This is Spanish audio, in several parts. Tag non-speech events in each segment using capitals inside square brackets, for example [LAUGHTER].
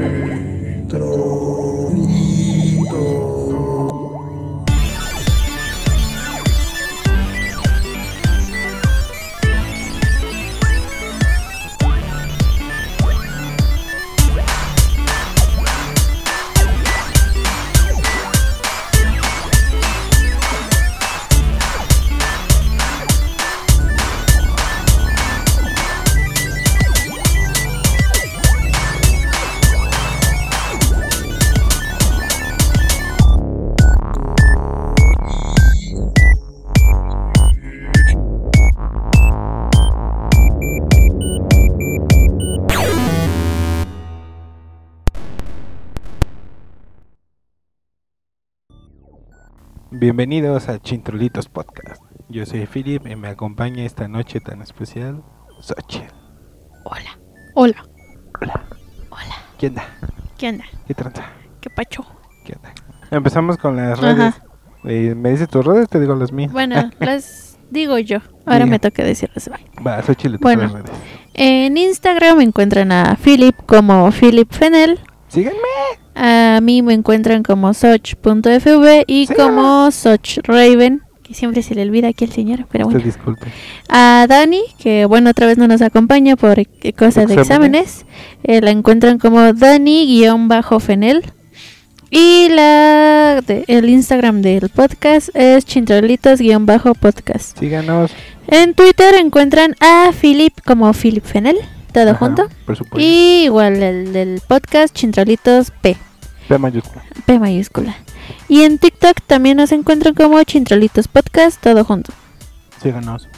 Pedro. Bienvenidos a Chintrolitos Podcast. Yo soy Philip y me acompaña esta noche tan especial Xochitl. Hola. Hola. Hola. Hola. ¿Qué onda? ¿Qué onda? ¿Qué tranza? ¿Qué pacho? ¿Qué onda? Empezamos con las Ajá. redes. Eh, ¿Me dices tus redes? Te digo las mías. Bueno, [LAUGHS] las digo yo. Ahora Diga. me toca decirles bye. Va, Xochitl, tus Bueno. redes. En Instagram me encuentran a Philip como Philip Fennel. Síganme. A mí me encuentran como Soch.fv y Sí. como Soch Raven. Que siempre se le olvida aquí al señor, pero bueno. disculpe. A Dani, que bueno, otra vez no nos acompaña por eh, cosas de Exámenes. Eh, la encuentran como Dani-Fenel. Y la de- el Instagram del podcast es chintrolitos-podcast. Síganos. En Twitter encuentran a Philip como Philip Fenel, todo Ajá, junto. Por supuesto. Y igual el del podcast Chintrolitos P, P mayúscula. P mayúscula. Y en TikTok también nos encuentran como Chintrolitos Podcast, todo junto. Síganos.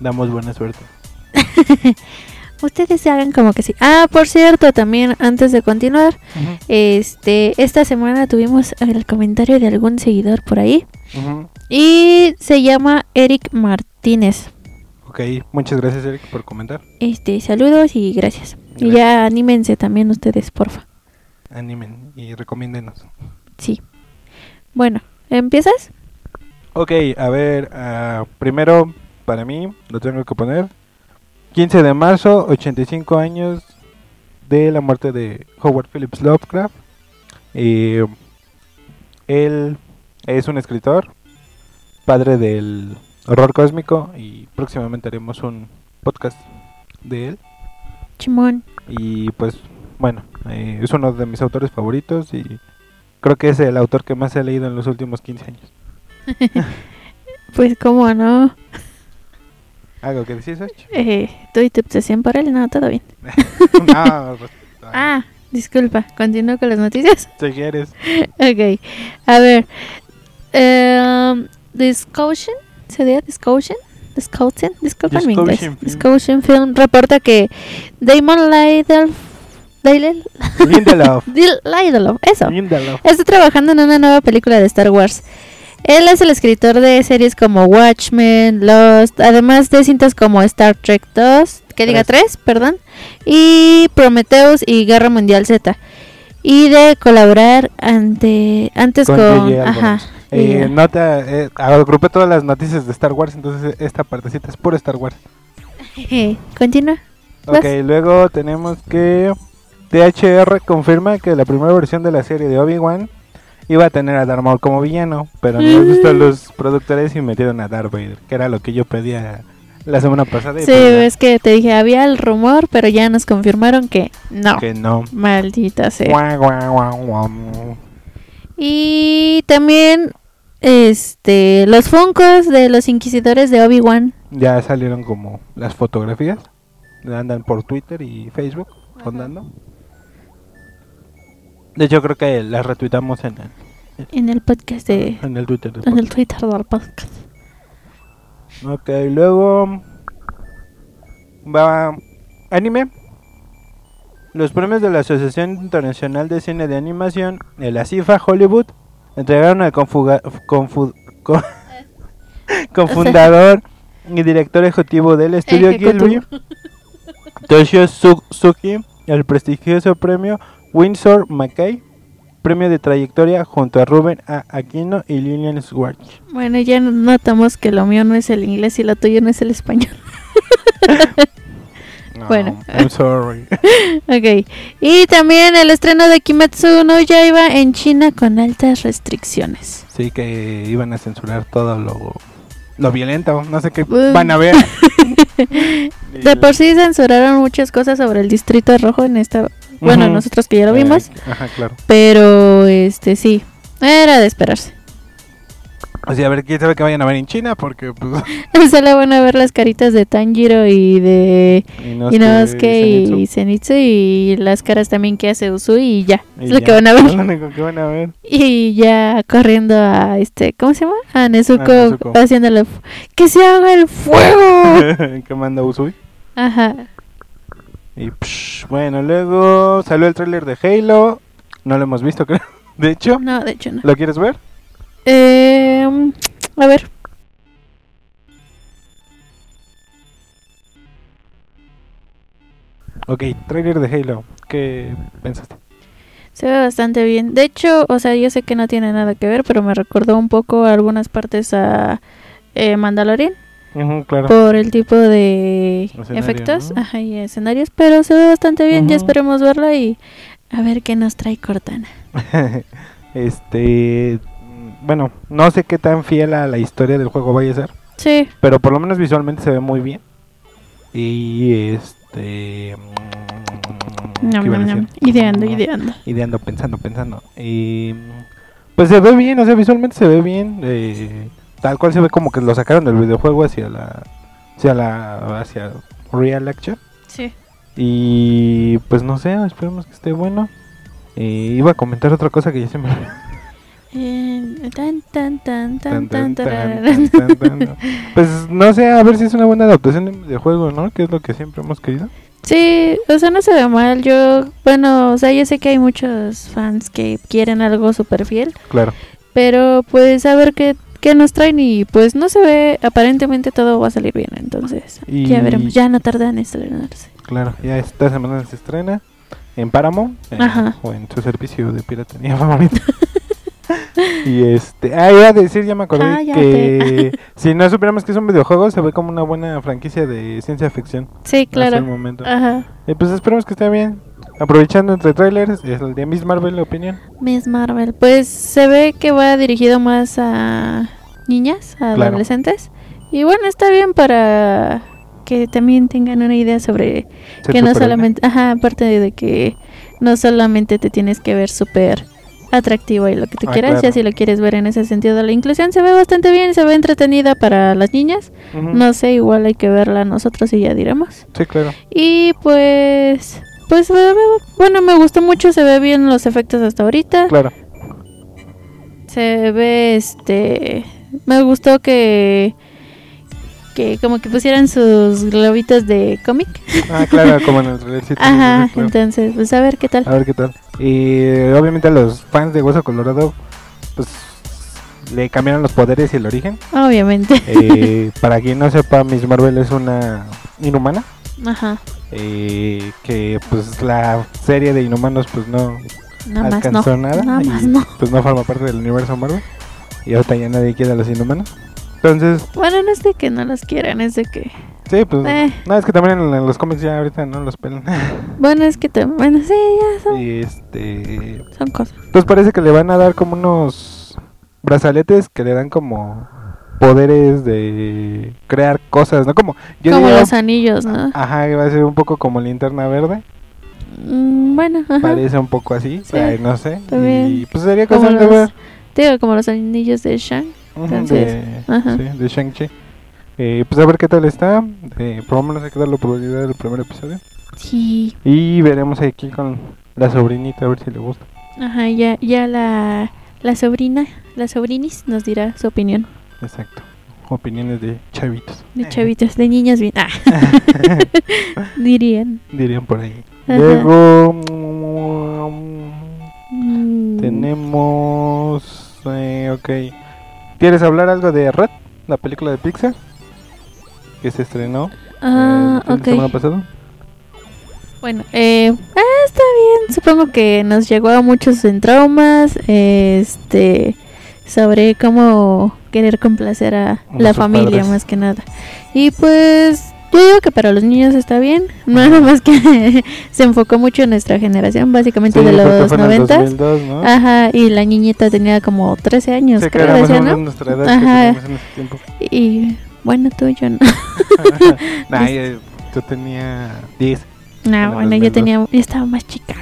Damos buena suerte. [LAUGHS] Ustedes se hagan como que sí. Ah, por cierto, también antes de continuar, este, esta semana tuvimos el comentario de algún seguidor por ahí y se llama Eric Martínez. Ok, muchas gracias Eric por comentar. Este, saludos y gracias. Y ya anímense también ustedes, porfa. Animen y recomiéndenos. Sí. Bueno, ¿empiezas? Ok, a ver, ah, primero para mí lo tengo que poner. 15 de marzo, 85 años de la muerte de Howard Phillips Lovecraft. Eh, él es un escritor, padre del horror cósmico y próximamente haremos un podcast de él. Chimón. Y pues bueno, eh, es uno de mis autores favoritos y creo que es el autor que más he leído en los últimos 15 años. [LAUGHS] Pues cómo no. ¿Algo que decís, Och? Eh, ¿Tú tu obsesión por él? No, todo bien. [LAUGHS] no, pues, [LAUGHS] Ah, disculpa. Continúo con las noticias. si quieres. Ok, a ver. Um, Discussion, ¿se dice Discussion? Discussion, disculpa mi inglés. Discussion Film. Discussion Film reporta que Damon Lidl, Lindelof. [LAUGHS] Lindelof, eso, Lindelof. está trabajando en una nueva película de Star Wars. Él es el escritor de series como Watchmen, Lost, además de cintas como Star Trek 2, que diga 3, perdón, y Prometheus y Guerra Mundial Z. Y de colaborar ante antes Con ajá. Eh, nota, eh, agrupé todas las noticias de Star Wars, entonces esta partecita es puro Star Wars. [LAUGHS] Continúa. Ok, luego tenemos que THR confirma que la primera versión de la serie de Obi-Wan iba a tener a Darth Maul como villano, pero no les gustó a los productores y metieron a Darth Vader, que era lo que yo pedía la semana pasada. Sí, pues es que te dije, había el rumor, pero ya nos confirmaron que no. que no. Maldita sea. Guau, guau, guau, guau. Y también este los funcos de los inquisidores de Obi-Wan. Ya salieron como las fotografías. Andan por Twitter y Facebook rondando. De hecho, creo que las retuitamos en el, En el podcast de. en el Twitter. del En el. Twitter del podcast. Ok, luego va anime. Los premios de la Asociación Internacional de Cine de Animación, el ASIFA Hollywood, entregaron al confuga- confu- co- [LAUGHS] cofundador y director ejecutivo del estudio. Gilby, Toshio Su- Suki, el prestigioso premio Windsor Mackay, premio de trayectoria junto a Ruben A. Aquino y Lillian Schwartz. Bueno, ya notamos que lo mío no es el inglés y lo tuyo no es el español. [LAUGHS] No, Bueno. I'm sorry. [LAUGHS] Ok. Y también el estreno de Kimetsu no Yaiba en China con altas restricciones. Sí, que iban a censurar todo lo, lo violento. No sé qué Uh. van a ver. [LAUGHS] De por sí censuraron muchas cosas sobre el Distrito Rojo en esta... Bueno, nosotros que ya lo vimos. Eh, ajá, claro. Pero, este, sí. Era de esperarse. O sea, a ver, quién sabe que vayan a ver en China, porque pues. [LAUGHS] Solo van a ver las caritas de Tanjiro y de Inosuke y Zenitsu, y las caras también que hace Usui y ya. y es lo ya. que van a [LAUGHS] ver. Es lo único que van a ver. Y ya corriendo a este, ¿cómo se llama? A Nezuko, A Nezuko. haciéndole que se haga el fuego. [LAUGHS] que manda Usui. Ajá. Y psh, bueno, luego salió el tráiler de Halo. No lo hemos visto, [LAUGHS] creo. De hecho, No, de hecho no. ¿lo quieres ver? Eh, a ver. Ok, tráiler de Halo. ¿Qué pensaste? Se ve bastante bien. De hecho, o sea, yo sé que no tiene nada que ver, pero me recordó un poco algunas partes a eh, Mandalorian Claro. por el tipo de Escenario, efectos ¿no? ajá, y escenarios, pero se ve bastante bien. Ya esperemos verla y a ver qué nos trae Cortana. [LAUGHS] este. Bueno, no sé qué tan fiel a la historia del juego vaya a ser. Sí, Pero por lo menos visualmente se ve muy bien. Y este. mm, Ñam, ¿qué iba a ñam, ñam. decir? ideando, ideando. Ideando, pensando, pensando. Y. Pues se ve bien, o sea, visualmente se ve bien. eh, tal cual se ve como que lo sacaron del videojuego hacia la. Hacia la. Hacia Real Action. Sí. Y pues no sé, esperemos que esté bueno. Eh, iba a comentar otra cosa que ya se me. Pues no sé, a ver si es una buena adaptación de videojuego, ¿no? Que es lo que siempre hemos querido. Sí, o sea, no se ve mal. Yo, bueno, o sea, yo sé que hay muchos fans que quieren algo súper fiel, Claro. pero pues a ver qué, qué nos traen y pues no se ve, aparentemente todo va a salir bien, entonces Y- ya veremos, ya no tarda en estrenarse. Claro, ya esta semana se estrena en Paramount eh, o en su servicio de piratería [LAUGHS] favorito. y este, ah, iba a decir, ya me acordé que si no supiéramos que es un videojuego, se ve como una buena franquicia de ciencia ficción. Sí, Hasta el claro. momento. Ajá. Y pues esperemos que esté bien. Aprovechando entre trailers, es el de Miss Marvel, la opinión. Miss Marvel, pues se ve que va dirigido más a niñas, a Claro. adolescentes. Y bueno, está bien para que también tengan una idea sobre Ser que no solamente, ajá, aparte de que no solamente te tienes que ver súper atractivo y lo que tú Ah, quieras, ya si lo quieres ver en ese sentido, la inclusión se ve bastante bien, se ve entretenida para las niñas. No sé, igual hay que verla nosotros y ya diremos. Sí, claro. Y pues, pues me- bueno, me gustó mucho, se ve bien los efectos hasta ahorita. Claro. Se ve, este, me gustó que, que como que pusieran sus globitos de cómic. Ah, claro, [LAUGHS] como en el trailer. sí, sí, sí, Ajá, claro. entonces, pues a ver qué tal. A ver qué tal. Y eh, obviamente a los fans de Hueso Colorado, pues le cambiaron los poderes y el origen. Obviamente. Eh, [LAUGHS] para quien no sepa, Miss Marvel es una inhumana. Ajá. eh, que pues la serie de inhumanos pues no Nada más no. alcanzó nada. Nada y, más no. Pues no forma parte del universo Marvel. Y ahorita ya nadie quiere a los inhumanos. Entonces, Bueno, no es de que no los quieran, es de que... sí, pues... Eh. No, es que también en, en los cómics ya ahorita no los pelan. [LAUGHS] Bueno, es que... tam- Bueno, sí, ya son, y este... son cosas. Pues parece que le van a dar como unos brazaletes que le dan como poderes de crear cosas, ¿no? Como yo Como diría- los anillos, ¿no? Ajá, va a ser un poco como linterna verde. Mm, bueno, ajá. Parece un poco así, Sí, ay, no sé. bien. Y pues sería cosa de ver. Digo, como los anillos de Shang. Entonces, de, ajá. sí, de Shang-Chi. Eh, pues a ver qué tal está. Eh, por lo menos hay que darle oportunidad del primer episodio. Sí. Y veremos aquí con la sobrinita a ver si le gusta. Ajá, ya, ya la, la sobrina, la sobrinis nos dirá su opinión. Exacto. Opiniones de chavitos. De chavitos, de niños bien. Ah, [LAUGHS] [LAUGHS] dirían. Dirían por ahí. Ajá. Luego mm, tenemos... eh, ok. ¿Quieres hablar algo de Red? La película de Pixar. Que se estrenó Ah, el fin de semana pasado. Bueno, eh, ah, está bien. Supongo que nos llegó a muchos en traumas. Este. Sobre cómo querer complacer a la familia, padres. más que nada. Y pues. Yo digo que para los niños está bien, nada más que [LAUGHS] se enfocó mucho en nuestra generación, básicamente Sí, de los fue en el 90. 2002, ¿no? Ajá, y la niñita tenía como 13 años, Sí, que creo, decía, ¿no? nuestra edad que Ajá. teníamos en ese tiempo. Y bueno, tú yo no. [LAUGHS] Nah, yo, yo tenía 10. En No, bueno, yo 2002. tenía, yo estaba más chica.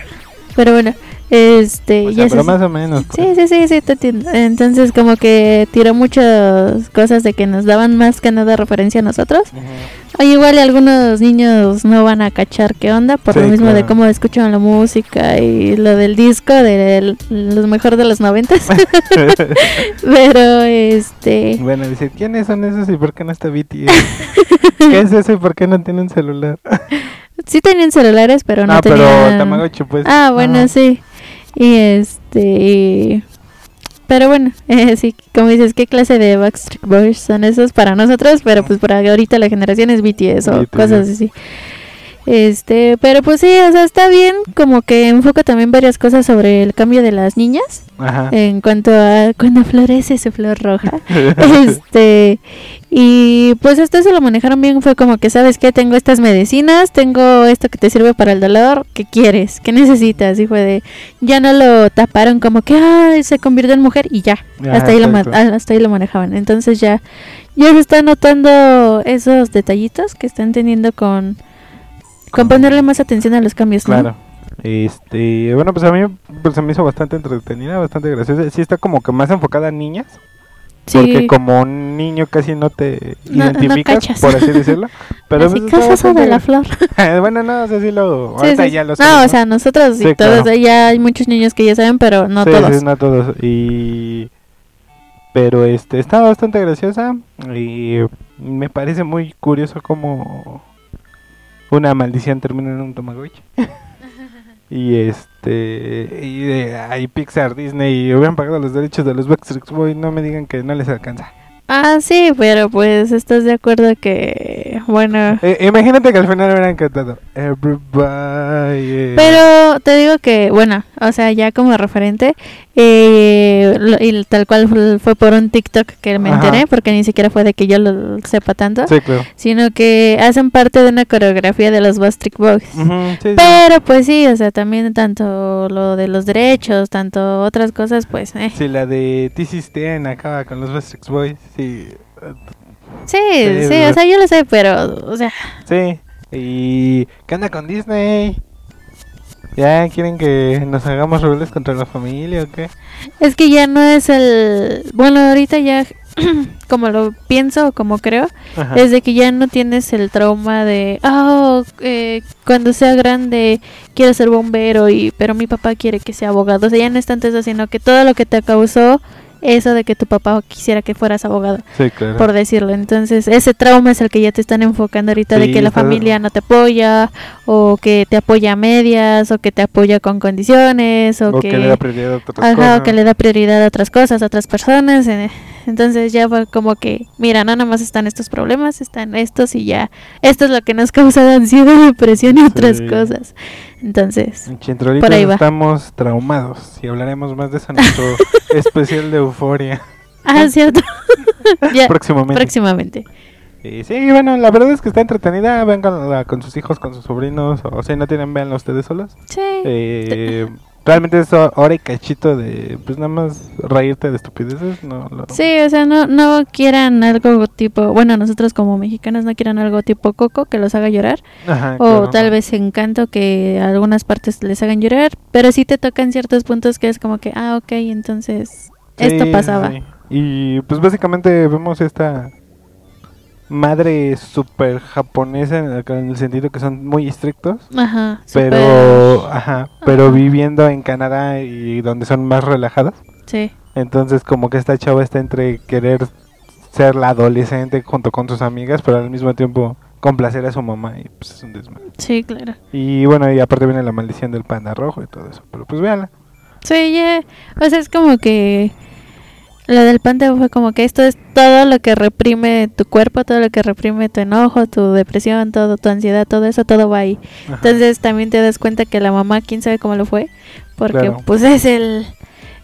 Pero bueno, este, O ya sea, pero más o menos. pues. Sí, sí, sí, sí, te entiendo. Entonces, como que tiró muchas cosas de que nos daban más que nada referencia a nosotros. Ujú. O igual algunos niños no van a cachar qué onda por lo Sí, mismo de cómo escuchan la música y lo del disco de los mejor de los noventas. [LAUGHS] [LAUGHS] Pero, este... bueno, dice, ¿quiénes son esos y por qué no está BTS? [LAUGHS] ¿Qué es eso y por qué no tienen celular? Sí tenían celulares, pero no, no, tenían... pero Tamagotchi, pues. Ah, bueno, sí. Y este. Pero bueno, [LAUGHS] eh, sí, como dices, ¿qué clase de Backstreet Boys son esos para nosotros? Pero pues para ahorita la generación es BTS o BTS. cosas así. Este, pero pues sí, o sea, está bien, como que enfoca también varias cosas sobre el cambio de las niñas Ajá. en cuanto a cuando florece su flor roja. [LAUGHS] este, y pues esto se lo manejaron bien, fue como que, ¿sabes qué? Tengo estas medicinas, tengo esto que te sirve para el dolor, ¿qué quieres? ¿Qué necesitas? Y fue de, ya no lo taparon como que, ay, se convirtió en mujer y ya, Ajá, hasta, ahí lo, ah, hasta ahí lo manejaban. Entonces ya, ya se está notando esos detallitos que están teniendo con, con ponerle más atención a los cambios, ¿no? Claro. Este, bueno, pues a mí pues, se me hizo bastante entretenida, bastante graciosa. Sí está como que más enfocada a niñas, Sí. porque como un niño casi no te No- no identificas, por así decirlo. [LAUGHS] Pero Así, pues, ¿qué está es eso de la flor? [LAUGHS] bueno, no, o sea, sí lo... Sí, sí, ya lo No, sabes, o sea, nosotros y todos, claro. eh, ya hay muchos niños que ya saben, pero no todos. sí, no todos. Y... Pero este, está bastante graciosa y me parece muy curioso cómo una maldición termina en un Tamagotchi. [LAUGHS] y este, y de ahí Pixar, Disney hubieran pagado los derechos de los Backstreet Boys, no me digan que no les alcanza. Ah, sí, pero pues estás de acuerdo que, bueno, Eh, imagínate que al final hubieran cantado Everybody. pero te digo que, bueno, o sea, ya como referente, eh, lo- y tal cual fue, por un TikTok que me Ajá. enteré, porque ni siquiera fue de que yo lo sepa tanto, Sí, claro. sino que hacen parte de una coreografía de los Backstreet Boys. Sí. Pero pues sí, o sea, también tanto lo de los derechos, tanto otras cosas, pues, eh. Sí, la de This is Ten acaba con los Backstreet Boys, sí. Sí, Sí, o sea, yo lo sé, pero, o sea, Sí, y ¿qué onda con Disney? ¿Ya quieren que nos hagamos rebeldes contra la familia o qué? es que ya no es el... Bueno, ahorita ya, [CLEARS THROAT] como lo pienso o como creo, Ajá. es de que ya no tienes el trauma de, oh, eh, cuando sea grande quiero ser bombero, y pero mi papá quiere que sea abogado. O sea, ya no es tanto eso, sino que todo lo que te causó eso de que tu papá quisiera que fueras abogado. Sí, claro. por decirlo. Entonces, ese trauma es el que ya te están enfocando ahorita de que la familia no te apoya, o que te apoya a medias, o que te apoya con condiciones, o, o que, le da prioridad a otras Ajá, cosas. o que le da prioridad a otras cosas, a otras personas. eh, Entonces ya fue como que, mira, no nada más están estos problemas, están estos y ya, esto es lo que nos [LAUGHS] causa ansiedad, depresión y otras cosas. Entonces, Por ahí va. estamos traumados y hablaremos más de eso en nuestro [LAUGHS] especial de euforia ah, cierto. [LAUGHS] ya, próximamente. próximamente. Y sí, bueno, la verdad es que está entretenida. Ven con, sus hijos, con sus sobrinos, o si no tienen, véanlo ustedes solos. Sí. Eh, realmente es hora y cachito de, pues nada más reírte de estupideces. No, lo- Sí, o sea, no, no quieran algo tipo, bueno, nosotros como mexicanos no quieran algo tipo Coco que los haga llorar, Ajá, o claro. tal vez Encanto que algunas partes les hagan llorar, pero sí te tocan ciertos puntos que es como que, ah, ok, entonces esto pasaba. sí. Y pues básicamente vemos esta madre super japonesa en el, en el sentido que son muy estrictos. Ajá, Pero, ajá, pero Ajá. viviendo en Canadá y donde son más relajadas. Sí, Entonces como que esta chava está entre querer ser la adolescente junto con sus amigas, pero al mismo tiempo complacer a su mamá y pues es un desmadre. sí, claro. Y bueno, y aparte viene la maldición del panda rojo y todo eso. Pero pues véanla. Sí, ya, o sea, es como que lo del panteo fue como que esto es todo lo que reprime tu cuerpo, todo lo que reprime tu enojo, tu depresión, todo, tu ansiedad, todo eso, todo va ahí. Ajá. Entonces también te das cuenta que la mamá, quién sabe cómo lo fue, porque Claro. pues es el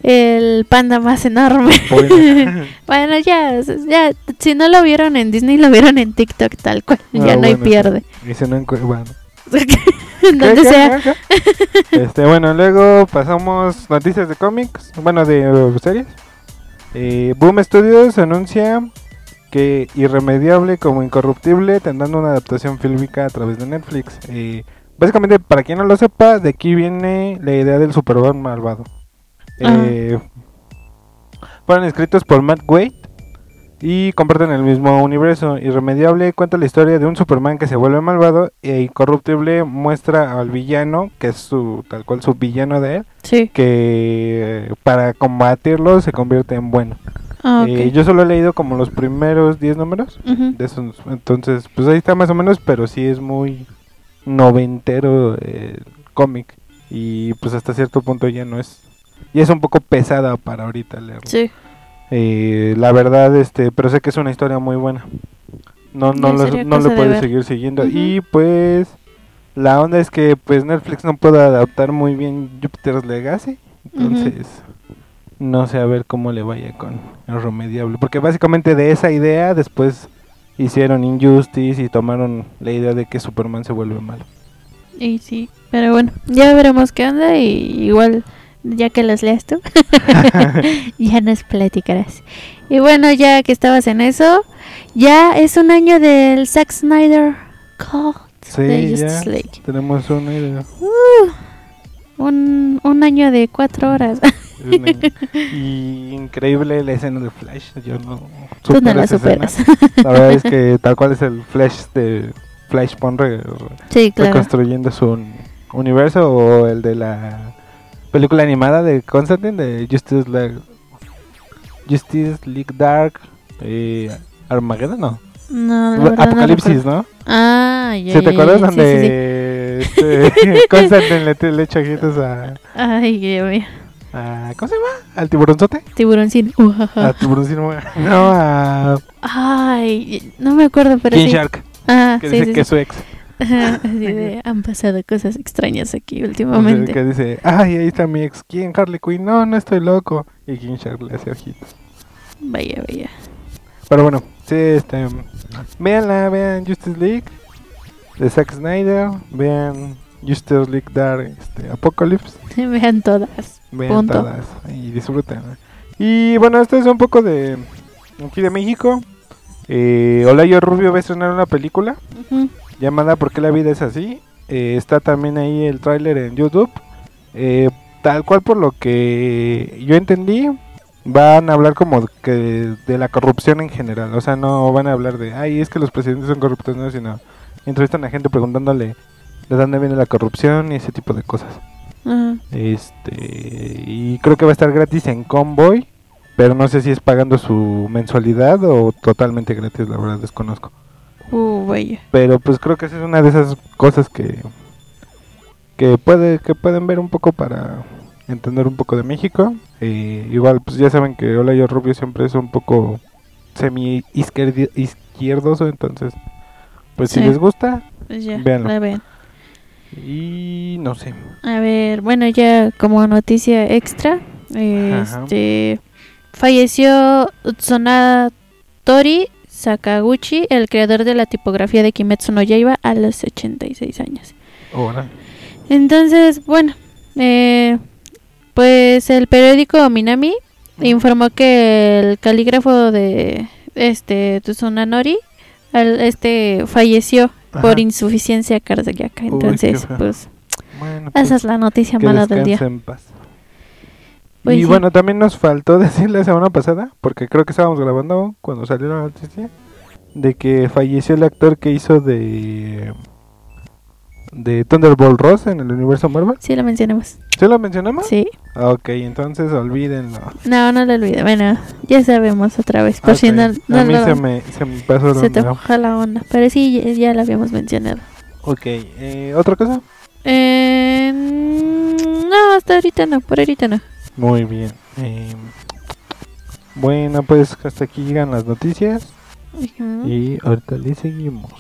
el panda más enorme. [LAUGHS] Bueno, ya, ya, si no lo vieron en Disney, lo vieron en TikTok tal cual. Ah, ya no hay pierde. Y se no bueno. [LAUGHS] Donde ¿Qué, qué, sea. Este, bueno, luego pasamos noticias de cómics, bueno, de eh, series. Eh, Boom Studios anuncia que Irremediable como Incorruptible tendrán una adaptación fílmica a través de Netflix. Eh, básicamente, para quien no lo sepa, de aquí viene la idea del Superman malvado. Eh, fueron escritos por Matt Wade y comparten el mismo universo. Irremediable cuenta la historia de un Superman que se vuelve malvado e Incorruptible muestra al villano, que es su tal cual su villano de él, Sí. que para combatirlo se convierte en bueno. Ah. Eh, yo solo he leído como los primeros 10 números de esos, entonces pues ahí está más o menos, pero sí es muy noventero eh, el cómic y pues hasta cierto punto ya no es ya es un poco pesada para ahorita leerlo. Sí. Eh, la verdad, este, pero sé que es una historia muy buena. No, no, lo, no de puedes seguir siguiendo. Y pues la onda es que pues Netflix no puede adaptar muy bien Jupiter's Legacy. Entonces, no sé a ver cómo le vaya con el remediable. Porque básicamente de esa idea después hicieron Injustice y tomaron la idea de que Superman se vuelve malo. Y sí, pero bueno, ya veremos qué onda y igual ya que los leas tú, [LAUGHS] [LAUGHS] ya nos platicarás. Y bueno, ya que estabas en eso, ya es un año del Zack Snyder Cut Sí, de ya. Justice League. Tenemos una idea. Un, un año de cuatro horas. [LAUGHS] y increíble la escena de Flash. Yo no Tú no la superas. La verdad es que tal cual es el Flash de Flashpoint re- sí, claro. reconstruyendo su un- universo o el de la película animada de Constantine de Justice League, Justice League Dark eh, Armageddon, no. No, la verdad no Apocalipsis, recuerdo. ¿no? Ah, ya. ¿Sí te acuerdas ya, sí, sí, sí. donde este, [LAUGHS] Constantine le, le echa ojitos a, Ay, Dios mío. a- ¿cómo se llama? ¿Al tiburonzote? Tiburón sin. A tiburoncino, no, a Ay, no me acuerdo, pero King sí. Shark, Ah, que dice que es su ex. Ajá, [LAUGHS] así de, han pasado cosas extrañas aquí últimamente. que dice, ay, ahí está mi ex. ¿Quién? Harley Quinn. No, no estoy loco. Y King Shark le hace ojitos. Vaya, vaya. Pero bueno, sí, este. Veanla, vean Justice League de Zack Snyder. Vean Justice League Dark este, Apocalypse. [LAUGHS] Vean todas. Vean Punto. todas y disfruten. Y bueno, esto es un poco de. Aquí de México. Eh, Olayo Rubio va a estrenar una película Ujú. Llamada ¿Por qué la vida es así? Eh, está también ahí el tráiler en YouTube. Eh, tal cual por lo que yo entendí, van a hablar como que de la corrupción en general. O sea, no van a hablar de, ay, es que los presidentes son corruptos, no, sino entrevistan a gente preguntándole de dónde viene la corrupción y ese tipo de cosas. Este, y creo que va a estar gratis en Convoy, pero no sé si es pagando su mensualidad o totalmente gratis, la verdad desconozco. Uh, vaya. Pero pues creo que esa es una de esas cosas que que puede que pueden ver un poco para entender un poco de México. Eh, igual pues ya saben que Olayo Rubio siempre es un poco semi izquierdoso, entonces pues si les gusta Pues ya, Véanlo. y no sé. A ver, bueno, ya como noticia extra, Ajá. este falleció Tsunada Tori Sakaguchi, el creador de la tipografía de Kimetsu no Yaiba a los 86 años. Entonces, bueno, eh, pues el periódico Minami informó que el calígrafo de este Tsunanori al- este falleció Ajá. por insuficiencia cardíaca. Entonces, pues Bueno, esa pues, es la noticia mala del día. descanse en paz. Pues y sí. bueno, también nos faltó [LAUGHS] decir la semana pasada, porque creo que estábamos grabando cuando salió la noticia, de que falleció el actor que hizo de de Thunderbolt Ross en el universo Marvel. Sí, lo mencionamos. ¿Sí lo mencionamos? Sí. Ok, entonces olvídenlo. No, no lo olvide. Bueno, ya sabemos otra vez. Por si no, no A mí lo- se me, se me pasó la se te moja la onda. Pero sí, ya, ya lo habíamos mencionado. Ok, eh, ¿otra cosa? Eh, no, hasta ahorita no. Por ahorita no. Muy bien. Eh, bueno, pues hasta aquí llegan las noticias. Y ahorita le seguimos.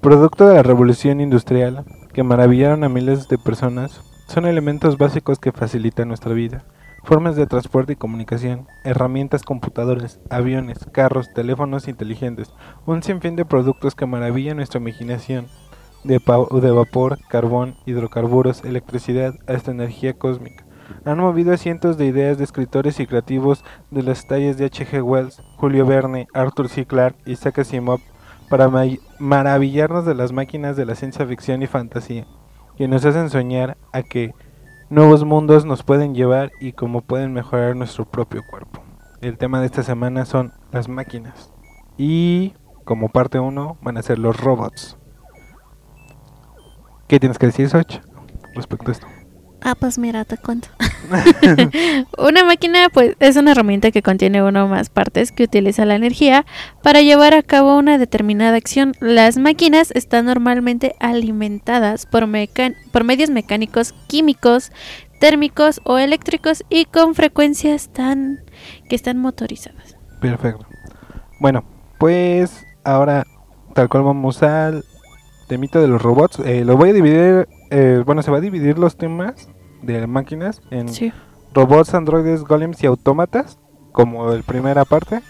Producto de la revolución industrial que maravillaron a miles de personas, son elementos básicos que facilitan nuestra vida Formas de transporte y comunicación, herramientas computadoras, aviones, carros, teléfonos inteligentes, un sinfín de productos que maravillan nuestra imaginación, de, de vapor, carbón, hidrocarburos, electricidad, hasta energía cósmica. Han movido a cientos de ideas de escritores y creativos de las tallas de H.G. Wells, Julio Verne, Arthur C. Clarke, Isaac Asimov, para ma- maravillarnos de las máquinas de la ciencia ficción y fantasía, que nos hacen soñar a que nuevos mundos nos pueden llevar y cómo pueden mejorar nuestro propio cuerpo. El tema de esta semana son las máquinas. Y como parte 1 van a ser los robots. ¿Qué tienes que decir, Soch, respecto a esto? Ah, pues mira, te cuento. [LAUGHS] una máquina, pues, es una herramienta que contiene una o más partes que utiliza la energía para llevar a cabo una determinada acción. Las máquinas están normalmente alimentadas por, por medios mecánicos, químicos, térmicos o eléctricos y con frecuencias tan que están motorizadas. Perfecto. Bueno, pues ahora tal cual vamos al temita de los robots. Eh, lo voy a dividir, eh, bueno, se va a dividir los temas de máquinas en Sí. robots, androides, golems y autómatas, como el primera parte.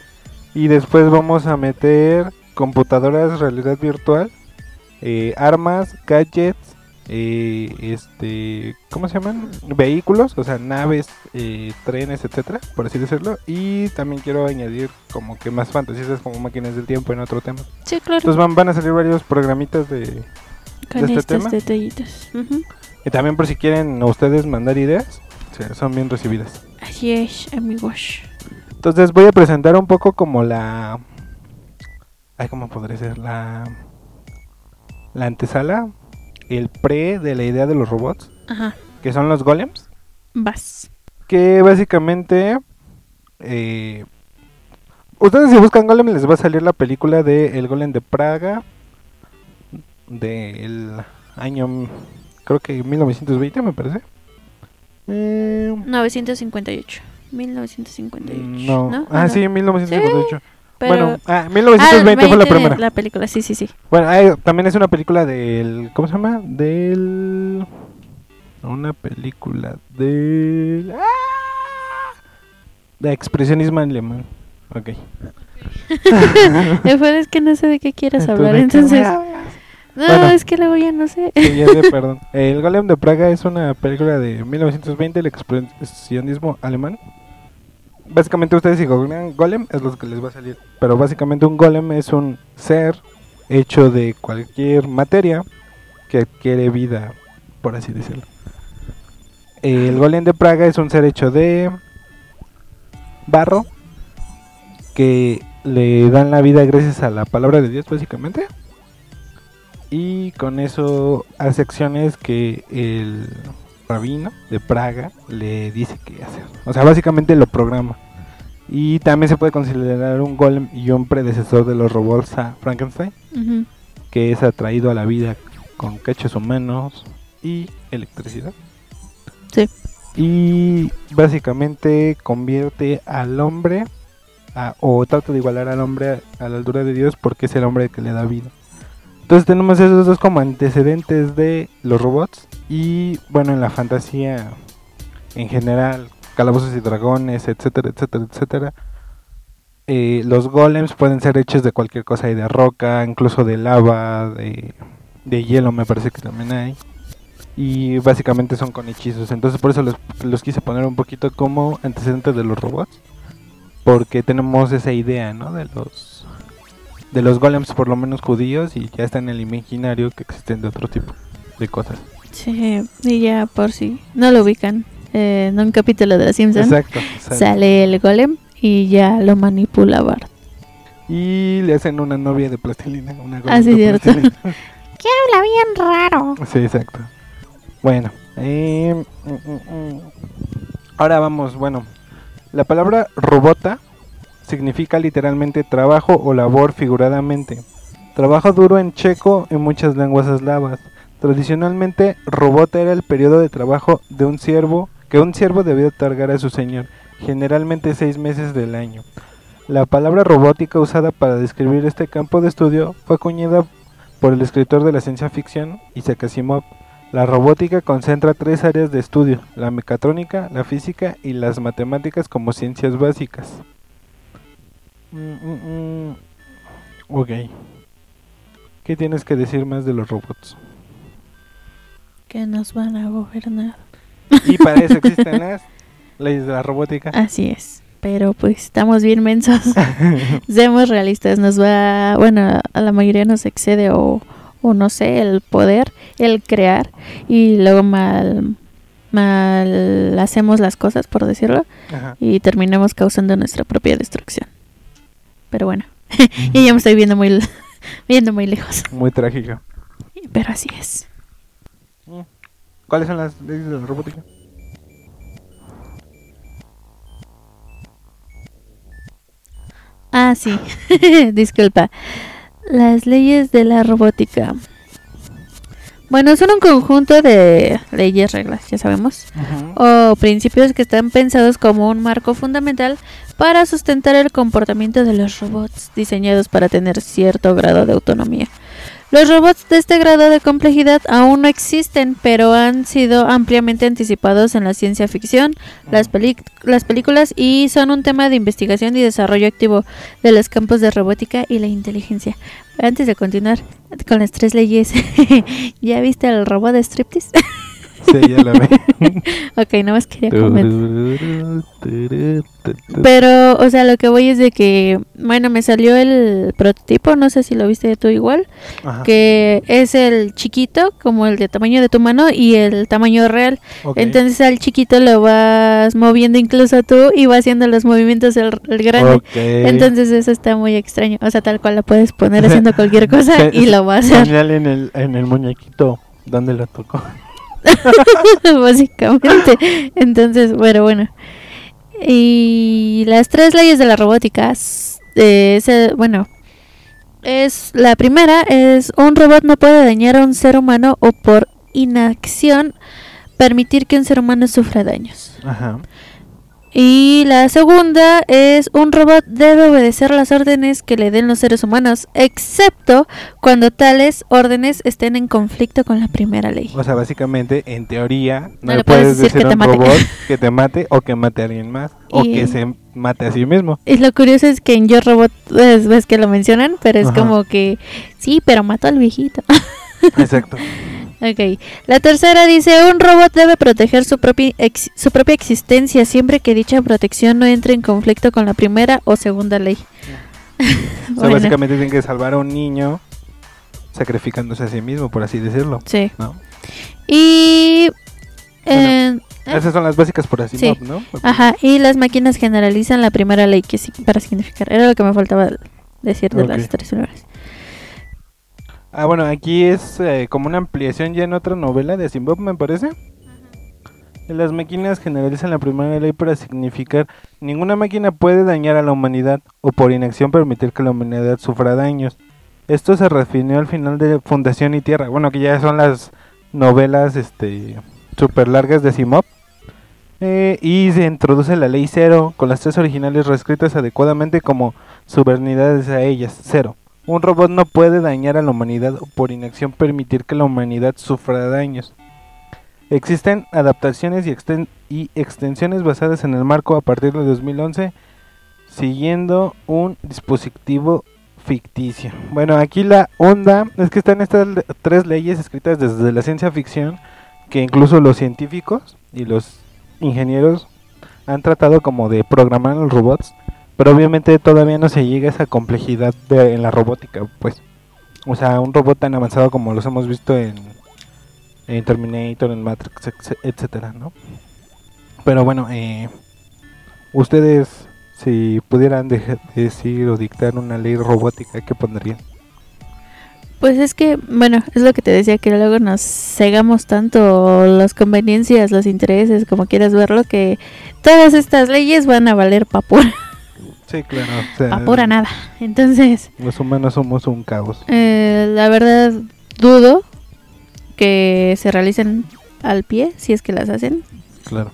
Y después vamos a meter computadoras, realidad virtual, eh, armas, gadgets, eh, este, ¿cómo se llaman? Vehículos, o sea, naves, eh, trenes, etcétera, por así decirlo. Y también quiero añadir como que más fantasías como máquinas del tiempo en otro tema. Sí, claro. Entonces van, van a salir varios programitos de... con este estos tema? detallitos. Y también por si quieren ustedes mandar ideas, son bien recibidas. Así es, amigos. Entonces voy a presentar un poco como la... Ay, ¿cómo podría ser? La... La antesala, el pre de la idea de los robots, Ajá. que son los golems, Vas. que básicamente... eh, ustedes si buscan golem les va a salir la película de El Golem de Praga, del año, creo que 1920 me parece. Eh, 958. 1958. no. ¿no? Ah, Ajá. sí, 1958. Pero... Bueno, ah, Ah, 1920 fue la 20, primera. La película, sí, sí, sí. Bueno, ah, también es una película del. ¿Cómo se llama? Del. Una película del. ¡Ah! De expresionismo alemán. Ok. [LAUGHS] Después es que no sé de qué [LAUGHS] Entonces, hablar, ¿de qué entonces... No, Bueno. es que luego ya no sé. Sí, ya sé, [LAUGHS] perdón. El Golem de Praga es una película de 1920, el expresionismo alemán. Básicamente ustedes si googlean Golem es lo que les va a salir. Pero básicamente un Golem es un ser hecho de cualquier materia que adquiere vida, por así decirlo. El Golem de Praga es un ser hecho de barro que le dan la vida gracias a la palabra de Dios, básicamente. Y con eso hace acciones que el rabino de Praga le dice que hacer. O sea, básicamente lo programa. Y también se puede considerar un golem y un predecesor de los robots a Frankenstein, que es atraído a la vida con cachos humanos y electricidad. Sí. Y básicamente convierte al hombre a- o trata de igualar al hombre a, a la altura de Dios porque es el hombre que le da vida. Entonces tenemos esos dos como antecedentes de los robots y bueno en la fantasía en general, calabozos y dragones, etcétera, etcétera, etcétera. eh, los golems pueden ser hechos de cualquier cosa, hay de roca, incluso de lava, de, de hielo me parece que también hay. Y básicamente son con hechizos. Entonces por eso los, los quise poner un poquito como antecedentes de los robots. Porque tenemos esa idea, ¿no? De los de los golems por lo menos judíos y ya está en el imaginario que existen de otro tipo de cosas. Sí, y ya por si no lo ubican, eh, en un capítulo de Los Simpsons Exacto. exacto. sale el golem y ya lo manipula Bart. Y le hacen una novia de plastilina. Una golem Ah, sí, de cierto. plastilina. [LAUGHS] Que habla bien raro. Sí, exacto. Bueno, eh, mm, mm, mm. ahora vamos, bueno, la palabra robota significa literalmente trabajo o labor figuradamente. Trabajo duro en checo en muchas lenguas eslavas. Tradicionalmente, robota era el periodo de trabajo de un siervo que un siervo debía otorgar a su señor, generalmente seis meses del año. La palabra robótica usada para describir este campo de estudio fue acuñada por el escritor de la ciencia ficción Isaac Asimov. La robótica concentra tres áreas de estudio, la mecatrónica, la física y las matemáticas como ciencias básicas. Mm, mm, mm. Ok. ¿Qué tienes que decir más de los robots? Que nos van a gobernar. Y para eso existen [LAUGHS] las leyes de la robótica. Así es. Pero pues estamos bien mensos. [LAUGHS] Seamos realistas. Nos va, bueno, a la mayoría nos excede o, o no sé, el poder, el crear. Y luego mal, mal hacemos las cosas, por decirlo. Ajá. Y terminamos causando nuestra propia destrucción. Pero bueno. [LAUGHS] y ya me estoy viendo muy, [LAUGHS] viendo muy lejos. Muy trágico. Pero así es. ¿Cuáles son las leyes de la robótica? Ah, sí. [LAUGHS] Disculpa. Las leyes de la robótica. Bueno, son un conjunto de leyes, reglas, ya sabemos, o principios que están pensados como un marco fundamental para sustentar el comportamiento de los robots diseñados para tener cierto grado de autonomía. Los robots de este grado de complejidad aún no existen, pero han sido ampliamente anticipados en la ciencia ficción, las, las películas y son un tema de investigación y desarrollo activo de los campos de robótica y la inteligencia. Antes de continuar con las tres leyes, [LAUGHS] ¿ya viste el robot de striptease? [LAUGHS] Sí, ya la [LAUGHS] ok, nada más quería comentar. Pero, o sea, lo que voy es de que, bueno, me salió el prototipo, no sé si lo viste tú igual, Ajá, que es el chiquito, como el de tamaño de tu mano, y el tamaño real. Entonces al chiquito lo vas moviendo incluso tú y va haciendo los movimientos el, el grande. Entonces eso está muy extraño. O sea, tal cual la puedes poner haciendo [LAUGHS] cualquier cosa y lo va a hacer, en el, en el muñequito donde lo tocó. [LAUGHS] básicamente. Entonces, bueno, bueno. Y las tres leyes de la robótica, eh, bueno, es la primera es un robot no puede dañar a un ser humano o por inacción permitir que un ser humano sufra daños. Ajá. Y la segunda es un robot debe obedecer las órdenes que le den los seres humanos, excepto cuando tales órdenes estén en conflicto con la primera ley. O sea, básicamente, en teoría, no, No le puedes puedes decir a un mate. robot [LAUGHS] que te mate o que mate a alguien más. O Y- que se mate a sí mismo. Y lo curioso es que en Yo Robot ves, ves que lo mencionan, pero es Ajá. como que sí, pero mató al viejito. [LAUGHS] Exacto. [LAUGHS] ok. La tercera dice, un robot debe proteger su propia, ex- su propia existencia siempre que dicha protección no entre en conflicto con la primera o segunda ley. [LAUGHS] O sea, Bueno, básicamente tienen que salvar a un niño sacrificándose a sí mismo, por así decirlo. sí. ¿no? Y... eh, ¿eh? Esas son las básicas por así, Sí. ¿no? Ajá, y las máquinas generalizan la primera ley que sí, para significar. Era lo que me faltaba decir de las tres primeras. Ah, bueno, aquí es eh, como una ampliación ya en otra novela de Asimov, me parece. Las máquinas generalizan la primera ley para significar ninguna máquina puede dañar a la humanidad o por inacción permitir que la humanidad sufra daños. Esto se refirió al final de Fundación y Tierra. Bueno, que ya son las novelas este super largas de Asimov. Eh, y se introduce la ley cero con las tres originales reescritas adecuadamente como subernidades a ellas. Cero. Un robot no puede dañar a la humanidad o por inacción permitir que la humanidad sufra daños. Existen adaptaciones y, exten- y extensiones basadas en el marco a partir de 2011, siguiendo un dispositivo ficticio. Bueno, aquí la onda es que están estas tres leyes escritas desde la ciencia ficción que incluso los científicos y los ingenieros han tratado como de programar los robots, pero obviamente todavía no se llega a esa complejidad de- en la robótica, pues. O sea, un robot tan avanzado como los hemos visto en, Terminator, en Matrix, etcétera, ¿no? Pero bueno, eh, ustedes, si pudieran deja- decir o dictar una ley robótica, ¿qué pondrían? Pues es que, bueno, es lo que te decía, que luego nos cegamos tanto las conveniencias, los intereses, como quieras verlo, que todas estas leyes van a valer pa' pura, Sí, claro. O sea, pura nada. Entonces, Los humanos somos un caos. eh, la verdad, dudo que se realicen al pie, si es que las hacen, Claro.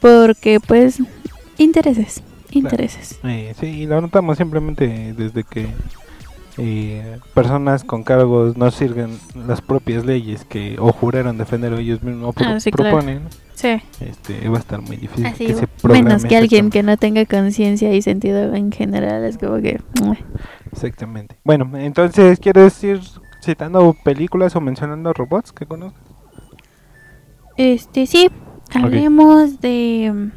porque pues, intereses, intereses. Eh, sí, y lo notamos simplemente desde que eh, personas con cargos no sirven las propias leyes que o juraron defender ellos mismos o pro- Ah, sí, claro. Sí. este, va a estar muy difícil Así, que se menos que alguien exactamente. que no tenga conciencia y sentido en general. Es como que. Exactamente. Bueno, entonces, ¿quieres ir citando películas o mencionando robots que conozcas? Este, sí. Hablemos de.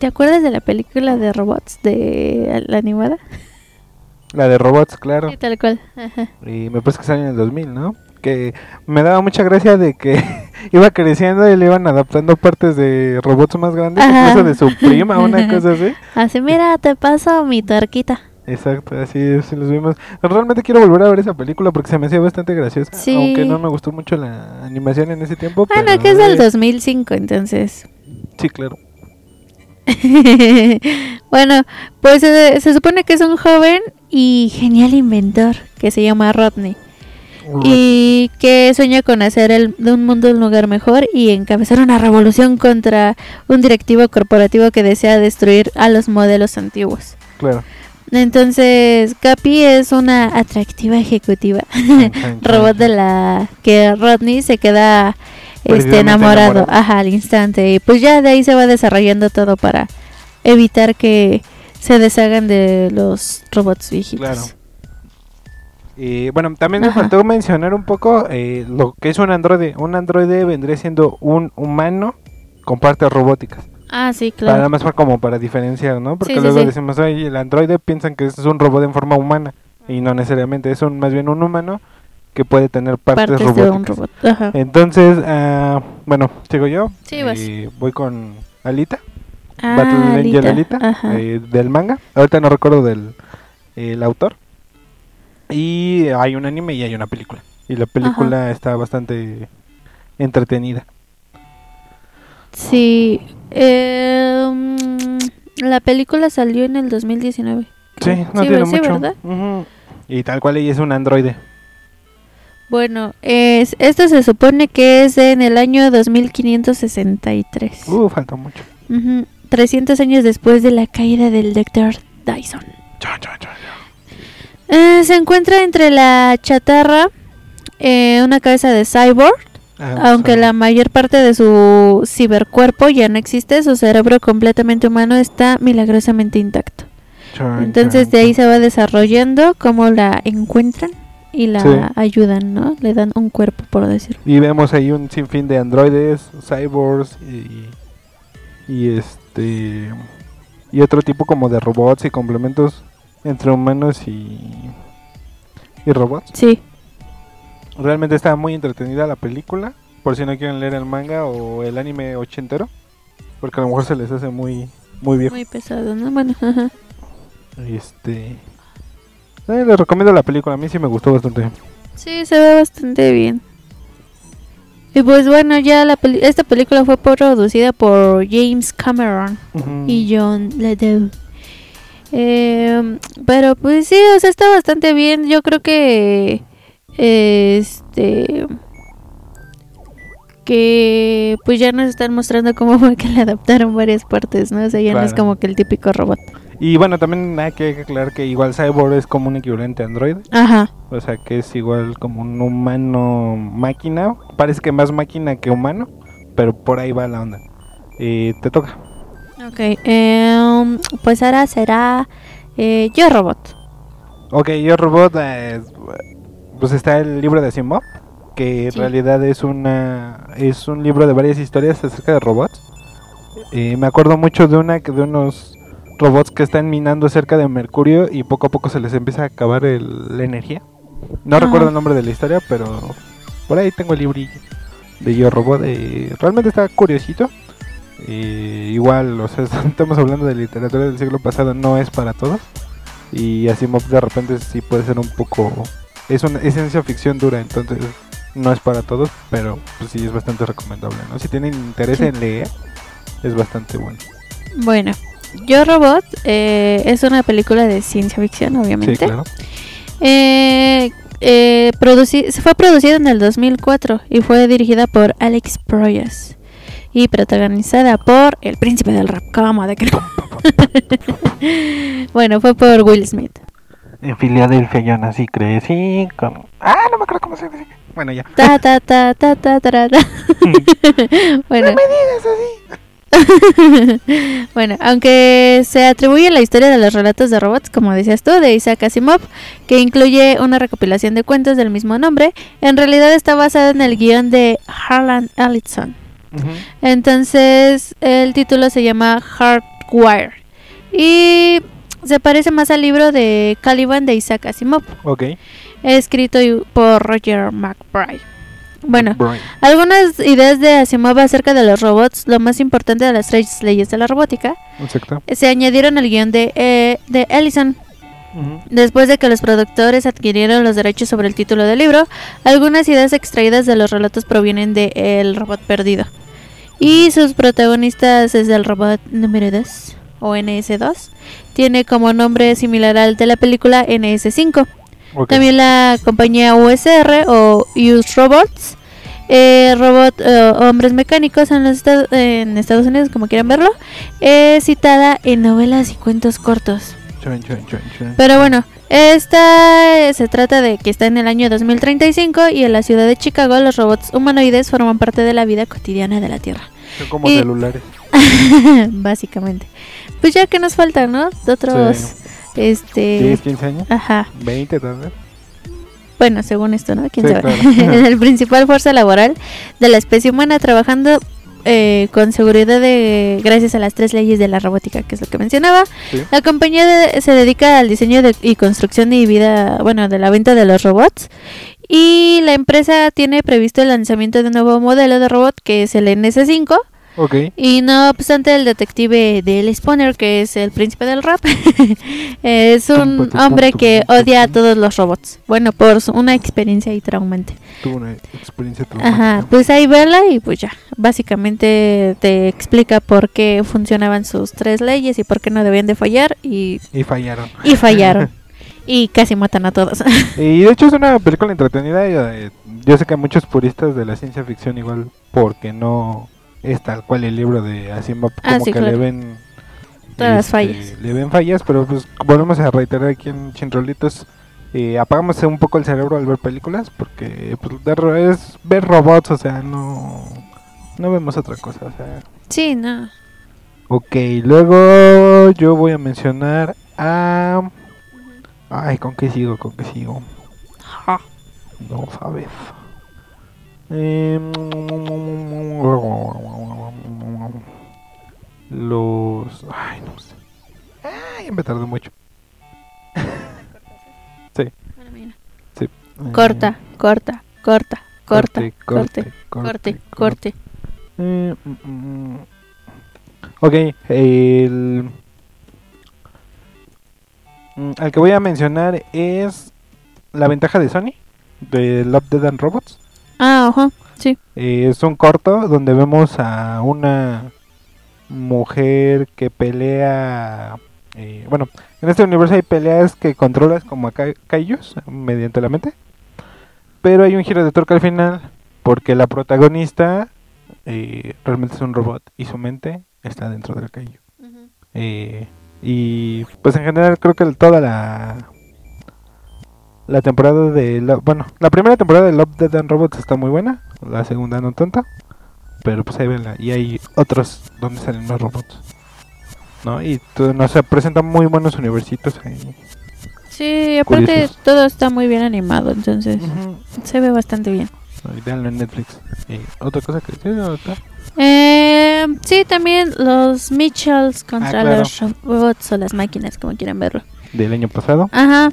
¿Te acuerdas de la película de robots de la animada? La de robots, claro. Sí, tal cual. Ajá. Y me parece que salió en el 2000, ¿no? Que me daba mucha gracia de que [LAUGHS] iba creciendo y le iban adaptando partes de robots más grandes, Ajá. incluso de su prima, una [LAUGHS] cosa así. Así, mira, te paso mi torquita. Exacto, así, así los vimos. Realmente quiero volver a ver esa película porque se me hacía bastante graciosa. Sí. Aunque no me gustó mucho la animación en ese tiempo. Bueno, pero, que es del eh, 2005, entonces. Sí, claro. [LAUGHS] bueno, pues se, se supone que es un joven y genial inventor que se llama Rodney. Y que sueña con hacer el, de un mundo un lugar mejor y encabezar una revolución contra un directivo corporativo que desea destruir a los modelos antiguos. Claro. Entonces, Capi es una atractiva ejecutiva [LAUGHS] robot de la que Rodney se queda este enamorado. ajá, al instante y pues ya de ahí se va desarrollando todo para evitar que se deshagan de los robots viejitos. Claro. Y bueno, también me faltó mencionar un poco eh, lo que es un androide. Un androide vendría siendo un humano con partes robóticas. Ah, sí, Para claro. más para como para diferenciar, ¿no? Porque Sí, luego sí. decimos, oye, el androide piensan que es un robot en forma humana. Y no necesariamente, es un, más bien un humano que puede tener partes, Partes de robóticas. un robot. Ajá. Entonces, ah, bueno, sigo yo. Sí, vas. Eh, voy con Alita, Ah, Battle Angel Alita, Ajá. eh, del manga. Ahorita no recuerdo del el autor. Y hay un anime y hay una película. Y la película está bastante entretenida. Sí. eh, mm, la película salió en el 2019. Sí, no Sí, tiene sí, mucho. ¿verdad? Y tal cual ella es un androide. Bueno, es, esto se supone que es en el año 2563. Uh, falta mucho. Ujú, 300 años después de la caída del Dr. Dyson. Eh, se encuentra entre la chatarra, eh, una cabeza de cyborg, Ah, aunque sí. la mayor parte de su cibercuerpo ya no existe, su cerebro completamente humano está milagrosamente intacto. Entonces de ahí se va desarrollando cómo la encuentran y la Sí. ayudan, ¿no? Le dan un cuerpo, por decirlo. Y vemos ahí un sinfín de androides, cyborgs y, y este y otro tipo como de robots y complementos entre humanos y, y robots. Sí. Realmente está muy entretenida la película, por si no quieren leer el manga o el anime ochentero, porque a lo mejor se les hace muy muy viejo. Muy pesado, ¿no? Bueno, ajá. Este eh, les recomiendo la película, a mí sí me gustó bastante. Sí, se ve bastante bien. Y pues bueno, ya la peli- esta película fue producida por James Cameron y John Ledoux. Eh, pero pues sí, o sea, está bastante bien. Yo creo que este que pues ya nos están mostrando cómo fue que le adaptaron varias partes, ¿no? O sea, ya no es como que el típico robot. Y bueno, también hay que aclarar que igual Cyborg es como un equivalente a Android. Ajá. O sea que es igual como un humano máquina. Parece que más máquina que humano. Pero por ahí va la onda. Eh, te toca. Ok, em, pues ahora será eh, Yo Robot. Ok, yo robot. eh, pues está el libro de Asimov. Que en Sí. realidad es una es un libro de varias historias acerca de robots. Eh, me acuerdo mucho de una que de unos robots que están minando cerca de Mercurio y poco a poco se les empieza a acabar el- la energía. No Ajá. recuerdo el nombre de la historia, pero por ahí tengo el librillo de Yo Robot. eh, realmente está curiosito. Eh, igual, o sea, [LAUGHS] estamos hablando de literatura del siglo pasado, no es para todos. Y Asimov de repente sí puede ser un poco... Es una es ciencia ficción dura, entonces no es para todos, pero pues sí es bastante recomendable, ¿no? Si tienen interés Sí. en leer, es bastante bueno. Bueno, Yo Robot eh, es una película de ciencia ficción, obviamente. Sí, claro. Eh, eh, se fue producida en el 2004 y fue dirigida por Alex Proyas y protagonizada por el príncipe del rap, ¿cómo de que [LAUGHS] no? bueno, fue por Will Smith. En Filadelfia yo nací, crecí con... Ah, no me acuerdo cómo se dice. Bueno, ya. Ta ta ta [LAUGHS] ta ta ta, ta. [LAUGHS] bueno. No me digas así. bueno, aunque se atribuye la historia de los relatos de robots, como decías tú, de Isaac Asimov, que incluye una recopilación de cuentos del mismo nombre, en realidad está basada en el guion de Harlan Ellison. Entonces, el título se llama Hardwire y se parece más al libro de Caliban de Isaac Asimov, Ok. escrito por Roger McBride. Bueno, Brian. algunas ideas de Asimov acerca de los robots, lo más importante de las tres leyes de la robótica, Exacto. se añadieron al guion de, eh, de Ellison. Después de que los productores adquirieron los derechos sobre el título del libro, algunas ideas extraídas de los relatos provienen de El robot perdido. Y sus protagonistas es el robot número 2, o NS2. Tiene como nombre similar al de la película NS5. Ok. También la compañía USR o Use Robots, eh, robot eh, hombres mecánicos en, los en Estados Unidos, como quieran verlo, es citada en novelas y cuentos cortos. Chun, chun, chun. Pero bueno, esta eh, se trata de que está en el año 2035 y en la ciudad de Chicago los robots humanoides forman parte de la vida cotidiana de la Tierra. Son como y- celulares. [LAUGHS] Básicamente. Pues ya que nos falta, ¿no? De otros, este... 10, 15 años. Ajá. 20 tal vez. Bueno, según esto, ¿no? ¿Quién Sí, sabe? claro. [LAUGHS] el principal fuerza laboral de la especie humana trabajando eh, con seguridad de gracias a las tres leyes de la robótica, que es lo que mencionaba. Sí. La compañía de- se dedica al diseño de- y construcción y vida, bueno, de la venta de los robots. Y la empresa tiene previsto el lanzamiento de un nuevo modelo de robot que es el NS5. Y no obstante, el detective Dale Spooner, que es el príncipe del rap, [LAUGHS] es un hombre que odia a todos los robots. Bueno, por una experiencia y traumante. Tuvo una experiencia Ajá, traumática. pues ahí verla y pues ya. Básicamente te explica por qué funcionaban sus tres leyes y por qué no debían de fallar y, Y fallaron. y fallaron. [LAUGHS] y casi matan a todos. [LAUGHS] Y de hecho es una película entretenida. eh, yo sé que muchos puristas de la ciencia ficción igual porque no es tal cual el libro de Asimov como Ah, sí, que claro. le ven Todas las este, fallas. Le ven fallas, pero pues volvemos a reiterar aquí en Chinrolitos. Eh, apagamos un poco el cerebro al ver películas porque pues, de es ver robots, o sea, no no vemos otra cosa, o sea. sí, no. Ok, luego yo voy a mencionar a Ay, ¿con qué sigo? ¿Con qué sigo? Ja. No sabes. Em, Los. Ay, no sé. Ay, me tardé mucho. [LAUGHS] sí, sí. Corta, corta, corta, corta, corte, corte, corte, corte. Eh, mm, mm, mm. Ok, el. Al que voy a mencionar es la ventaja de Sony, de Love, Dead and Robots. Ah, ajá, sí. Eh, es un corto donde vemos a una mujer que pelea. eh, bueno, en este universo hay peleas que controlas como a ca- kaijus mediante la mente. Pero hay un giro de tuerca al final porque la protagonista eh, realmente es un robot y su mente está dentro del kaiju. Eh, y pues en general creo que toda la la temporada de bueno la primera temporada de Love Dead and Robots está muy buena la segunda no tanto pero pues ahí venla y hay otros donde salen los robots no y tu- nos presentan muy buenos universitos ahí Sí, aparte Curiosos. todo está muy bien animado, entonces se ve bastante bien. y véanlo en Netflix Eh, otra cosa que decir ¿no? Eh, sí, también los Mitchells contra Ah, claro. los robots o las máquinas, como quieran verlo. del año pasado Ajá.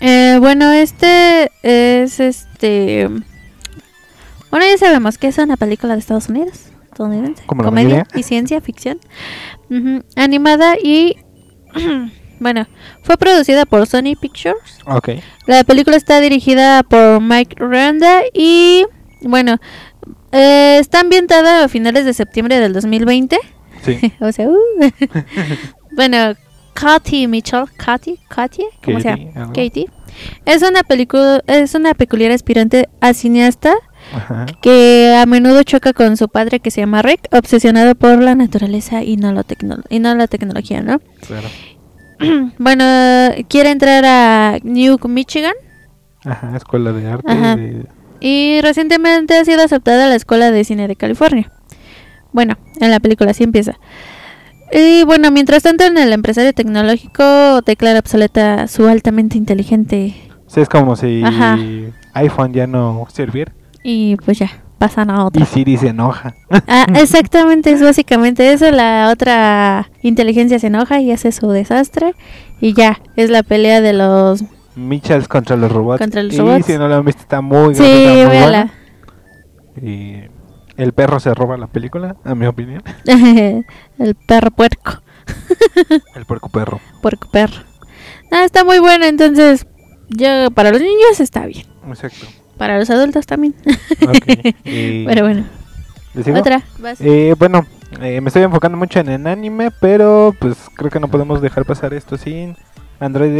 Eh, bueno, este es este. Bueno, ya sabemos que es una película de Estados Unidos, estadounidense, comedia mayoría. y ciencia ficción, animada y [CLEARS THROAT] bueno, fue producida por Sony Pictures. ok La película está dirigida por Mike Randa y bueno, eh, está ambientada a finales de septiembre del 2020. sí [LAUGHS] o sea, uh. [LAUGHS] bueno, Katy Mitchell, Katy, Katy, ¿cómo se llama? Katie, algo. Katie. Es una película, es una peculiar aspirante a cineasta Ajá. que a menudo choca con su padre que se llama Rick, obsesionado por la naturaleza y no, lo tecno- y no la tecnología, ¿no? claro [CLEARS THROAT] bueno, quiere entrar a New Michigan Ajá, escuela de arte. Ajá. de- y recientemente ha sido aceptada a la Escuela de Cine de California. Bueno, en la película así empieza. Y bueno, mientras tanto en el empresario tecnológico declara obsoleta su altamente inteligente Sí, es como si Ajá. iPhone ya no sirviera. y pues ya, pasan a Y otra. Siri se enoja. [LAUGHS] Ah, exactamente, es básicamente eso. La otra inteligencia se enoja y hace su desastre. Y ya, es la pelea de los... Mitchells contra los robots. Contra los y robots. si no lo han visto, está muy Sí, véala. Y el perro se roba la película, a mi opinión. [LAUGHS] el perro puerco. [LAUGHS] El puerco perro. Puerco perro. Ah, está muy bueno, entonces... Yo, para los niños está bien. Exacto. Para los adultos también. Ok. [LAUGHS] y- Pero bueno, otra. vas. Eh, bueno, eh, me estoy enfocando mucho en el anime, pero pues creo que no podemos dejar pasar esto sin Android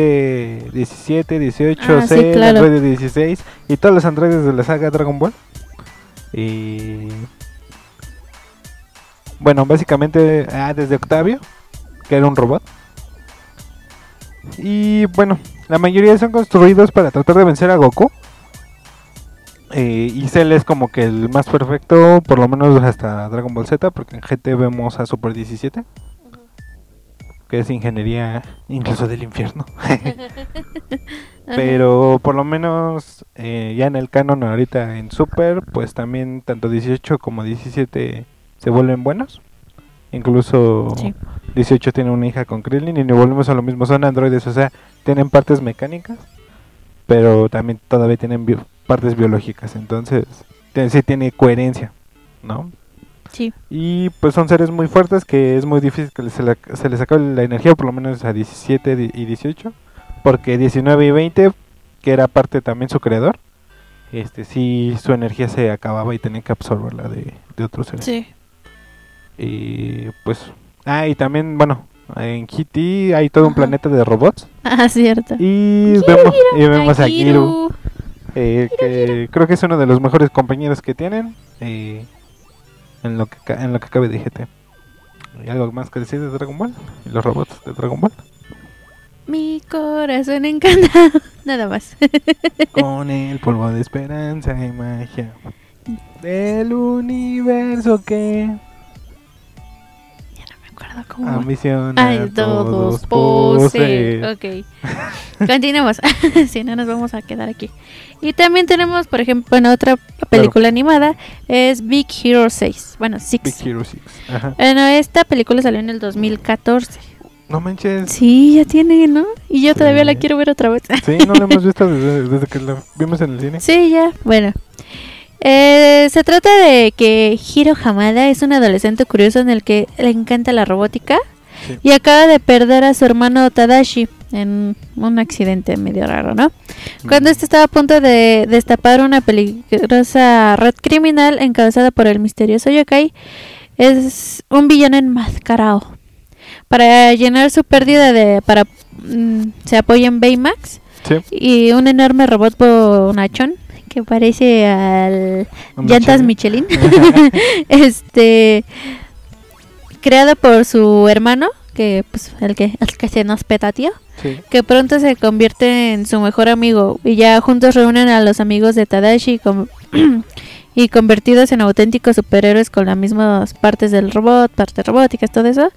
17, 18, Ah, sí, C, claro. Android 16 y todos los androides de la saga Dragon Ball. Y bueno, básicamente ah, desde Octavio, que era un robot. Y bueno, la mayoría son construidos para tratar de vencer a Goku. Eh, y Cell es como que el más perfecto, por lo menos hasta Dragon Ball Z, porque en GT vemos a Super 17, que es ingeniería incluso del infierno. [LAUGHS] [LAUGHS] Ajá. Pero por lo menos eh, ya en el canon ahorita en Super, pues también tanto 18 como 17 se vuelven buenos. Incluso Sí. 18 tiene una hija con Krillin y nos volvemos a lo mismo, son androides, o sea, tienen partes mecánicas, pero también todavía tienen bio- partes biológicas, entonces sí tiene coherencia, ¿no? Sí. Y pues son seres muy fuertes que es muy difícil que se, la- se les acabe la energía, por lo menos a 17 di- y 18, porque 19 y 20, que era parte también su creador, este sí su energía se acababa y tenía que absorberla de, de otros seres. Sí. Y pues. Ah, y también, bueno, en Kitty hay todo un planeta de robots. [LAUGHS] Ah, cierto. Y vemos, y vemos a Giru. eh, que creo que es uno de los mejores compañeros que tienen. eh, en lo que en lo que cabe de GT. ¿Y algo más que decir de Dragon Ball? ¿Y los robots de Dragon Ball? Mi corazón encantado. [LAUGHS] Nada más. [LAUGHS] Con el polvo de esperanza y magia del universo que Me acuerdo cómo. ambiciona Ay, todos todos pose. pose. Ok. Continuemos. [LAUGHS] si no, nos vamos a quedar aquí. Y también tenemos, por ejemplo, en otra película animada, es Big Hero 6. Bueno, 6. Big Hero 6. Ajá. Bueno, esta película salió en el 2014. No manches. Sí, ya tiene, ¿no? Y yo todavía Sí. la quiero ver otra vez. Sí, no la hemos visto desde, desde que la vimos en el cine. Sí, ya. Bueno. Eh, se trata de que Hiro Hamada es un adolescente curioso en el que le encanta la robótica Sí. y acaba de perder a su hermano Tadashi en un accidente medio raro, ¿no? Cuando este estaba a punto de destapar una peligrosa red criminal encabezada por el misterioso yokai, es un villano enmascarado. Para llenar su pérdida de para mm, se apoya en Baymax Sí. y un enorme robot bonachón que parece al Un llantas Michelin. [LAUGHS] [LAUGHS] Este creado por su hermano, que pues el que el que se nos peta, tío Sí. que pronto se convierte en su mejor amigo y ya juntos reúnen a los amigos de Tadashi [CLEARS THROAT] [CLEARS THROAT] y convertidos en auténticos superhéroes con las mismas partes del robot, partes robóticas, todo eso,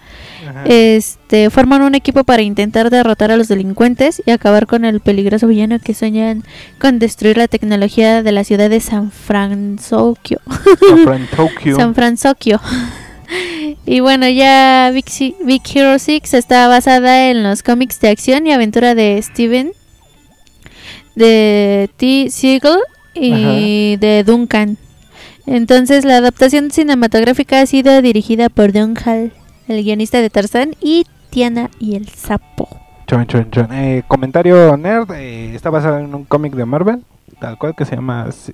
Ajá. este forman un equipo para intentar derrotar a los delincuentes y acabar con el peligroso villano que sueñan con destruir la tecnología de la ciudad de San Francisco. San [LAUGHS] Tokyo. San Francisco. Y bueno, ya Big Hero 6 está basada en los cómics de acción y aventura de Steven, de T. Siegel y de Duncan. Entonces, la adaptación cinematográfica ha sido dirigida por Don Hall, el guionista de Tarzán, y Tiana y el Sapo. Chon, chon. Eh, comentario nerd. eh, está basado en un cómic de Marvel. Tal cual que se llama Si-